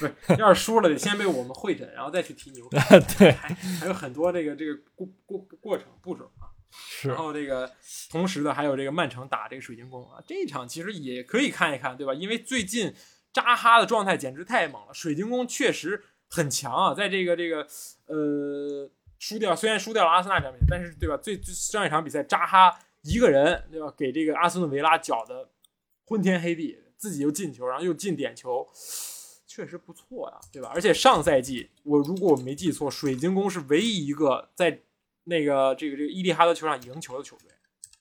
不是，要是输了得先被我们会诊，然后再去踢纽卡。[LAUGHS] 对，还还有很多这个这个过过过程步骤啊。是。然后这个同时呢，还有这个曼城打这个水晶宫啊，这一场其实也可以看一看，对吧？因为最近扎哈的状态简直太猛了，水晶宫确实。很强啊，在这个这个呃输掉，虽然输掉了阿森纳比赛，但是对吧？最上一场比赛扎哈一个人对吧，给这个阿斯顿维拉搅的昏天黑地，自己又进球，然后又进点球，确实不错呀，对吧？而且上赛季我如果我没记错，水晶宫是唯一一个在那个这个这个伊利哈德球场赢球的球队，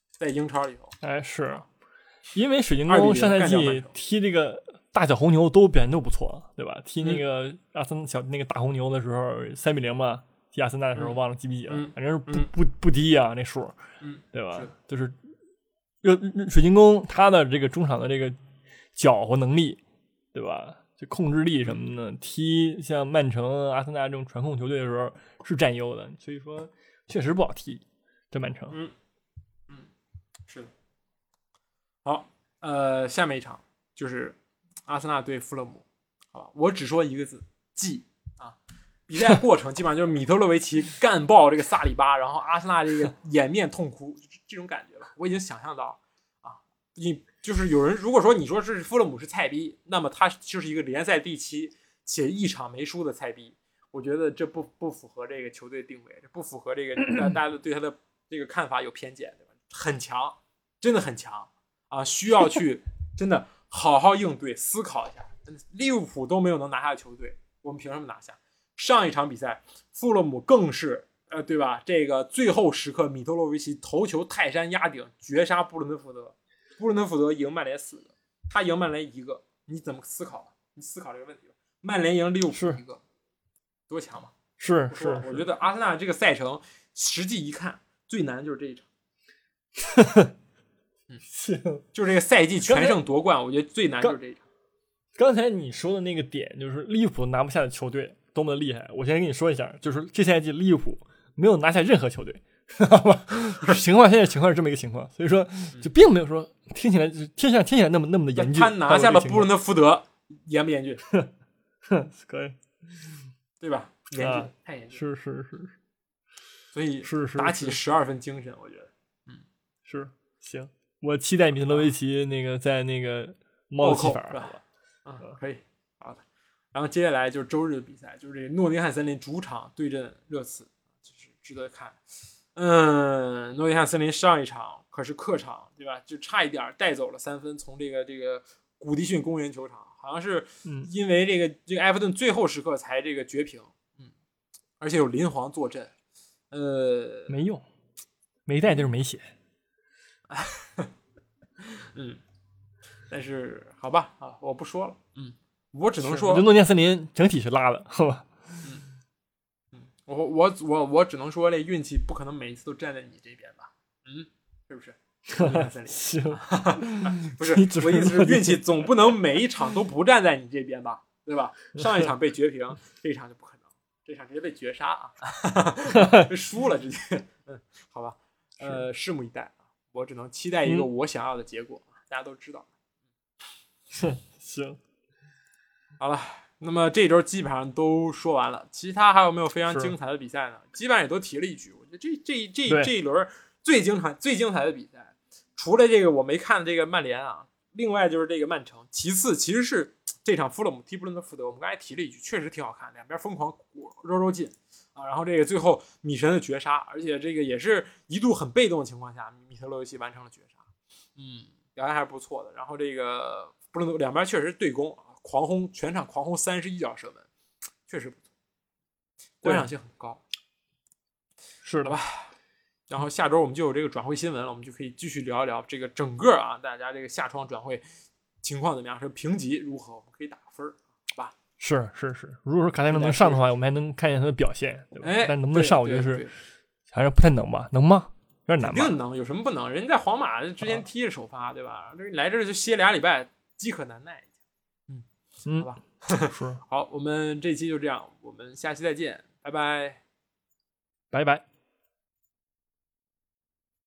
在英超里头。哎，是因为水晶宫上赛季踢这个。大小红牛都表现都不错，对吧？踢那个阿森小那个大红牛的时候，三比零嘛。踢阿森纳的时候忘了几比几了，反正是不不不低啊，那数，对吧？就是，水晶宫他的这个中场的这个搅和能力，对吧？就控制力什么的，踢像曼城、阿森纳这种传控球队的时候是占优的，所以说确实不好踢。这曼城，嗯嗯，是的。好，呃，下面一场就是。阿森纳对富勒姆，好吧，我只说一个字，记！比赛过程基本上就是米特洛维奇干爆这个萨里巴，[LAUGHS] 然后阿森纳这个掩面痛哭，这种感觉了，我已经想象到啊，你就是有人如果说你说是富勒姆是菜逼，那么他就是一个联赛第七且一场没输的菜逼，我觉得这不不符合这个球队定位，这不符合这个 [CLEARS THROAT] 大家对他的这个看法有偏见，对吧？很强，真的很强啊，需要去 [LAUGHS] 真的。好好应对，思考一下。利物浦都没有能拿下的球队，我们凭什么拿下？上一场比赛，富勒姆更是，呃，对吧？这个最后时刻，米特洛维奇头球泰山压顶，绝杀布伦特福德。布伦特福德赢曼联四个，他赢曼联一个，你怎么思考？你思考这个问题吧。曼联赢利物浦一个，多强嘛？是是，我觉得阿森纳这个赛程，实际一看，最难就是这一场。[LAUGHS] 行，就是这个赛季全胜夺冠，我觉得最难就是这一场。刚才你说的那个点，就是利物浦拿不下的球队多么的厉害。我先跟你说一下，就是这赛季利物浦没有拿下任何球队，好吧？情况现在情况是这么一个情况，所以说就并没有说听起来就听起来听起来那么那么的严峻。他拿下了布伦特福德，严不严峻？[LAUGHS] 可以，对吧？严峻，太严峻。是是是，所以是是打起十二分精神，我觉得，嗯，是行。我期待米特洛维奇那个在那个猫气法是吧？啊，可以。然后接下来就是周日的比赛，就是这个诺丁汉森林主场对阵热刺，就是值得看。嗯，诺丁汉森林上一场可是客场，对吧？就差一点带走了三分，从这个这个古迪逊公园球场，好像是因为这个这个埃弗顿最后时刻才这个绝平。嗯，而且有林皇坐镇，呃，没用，没带就是没写。[LAUGHS] 嗯，但是好吧啊，我不说了。嗯，我只能说，诺丁森林整体是拉的，好吧？嗯嗯，我我我我只能说，这运气不可能每一次都站在你这边吧？嗯，是不是？[LAUGHS] 行，[LAUGHS] 不是我意思是运气总不能每一场都不站在你这边吧？对吧？上一场被绝平，这一场就不可能，这场直接被绝杀啊！[LAUGHS] 输了直接，嗯，好吧，呃，拭目以待啊！我只能期待一个我想要的结果，大家都知道。哼行，好了，那么这周基本上都说完了，其他还有没有非常精彩的比赛呢？基本上也都提了一句，我觉得这这这这一轮最精彩最精彩的比赛，除了这个我没看的这个曼联啊，另外就是这个曼城，其次其实是这场弗勒姆踢布伦特福德，我们刚才提了一句，确实挺好看，两边疯狂揉揉进啊，然后这个最后米神的绝杀，而且这个也是一度很被动的情况下，米特洛维奇完成了绝杀，嗯，表现还是不错的。然后这个布伦特两边确实对攻啊，狂轰全场狂轰三十一脚射门，确实不错，观赏性很高，是的吧？然后下周我们就有这个转会新闻了，我们就可以继续聊一聊这个整个啊，大家这个下窗转会情况怎么样？是评级如何？我们可以打个分儿，好吧？是是是，如果说卡塞诺能上的话，我们还能看见他的表现，对吧？但能不能上，我觉得是还是不太能吧？能吗？有点难吧？肯定能，有什么不能？人家在皇马之前踢着首发，对吧？这来这就歇俩礼拜，饥渴难耐。嗯。嗯，好吧，是。[LAUGHS] 好，我们这期就这样，我们下期再见，拜拜，拜拜。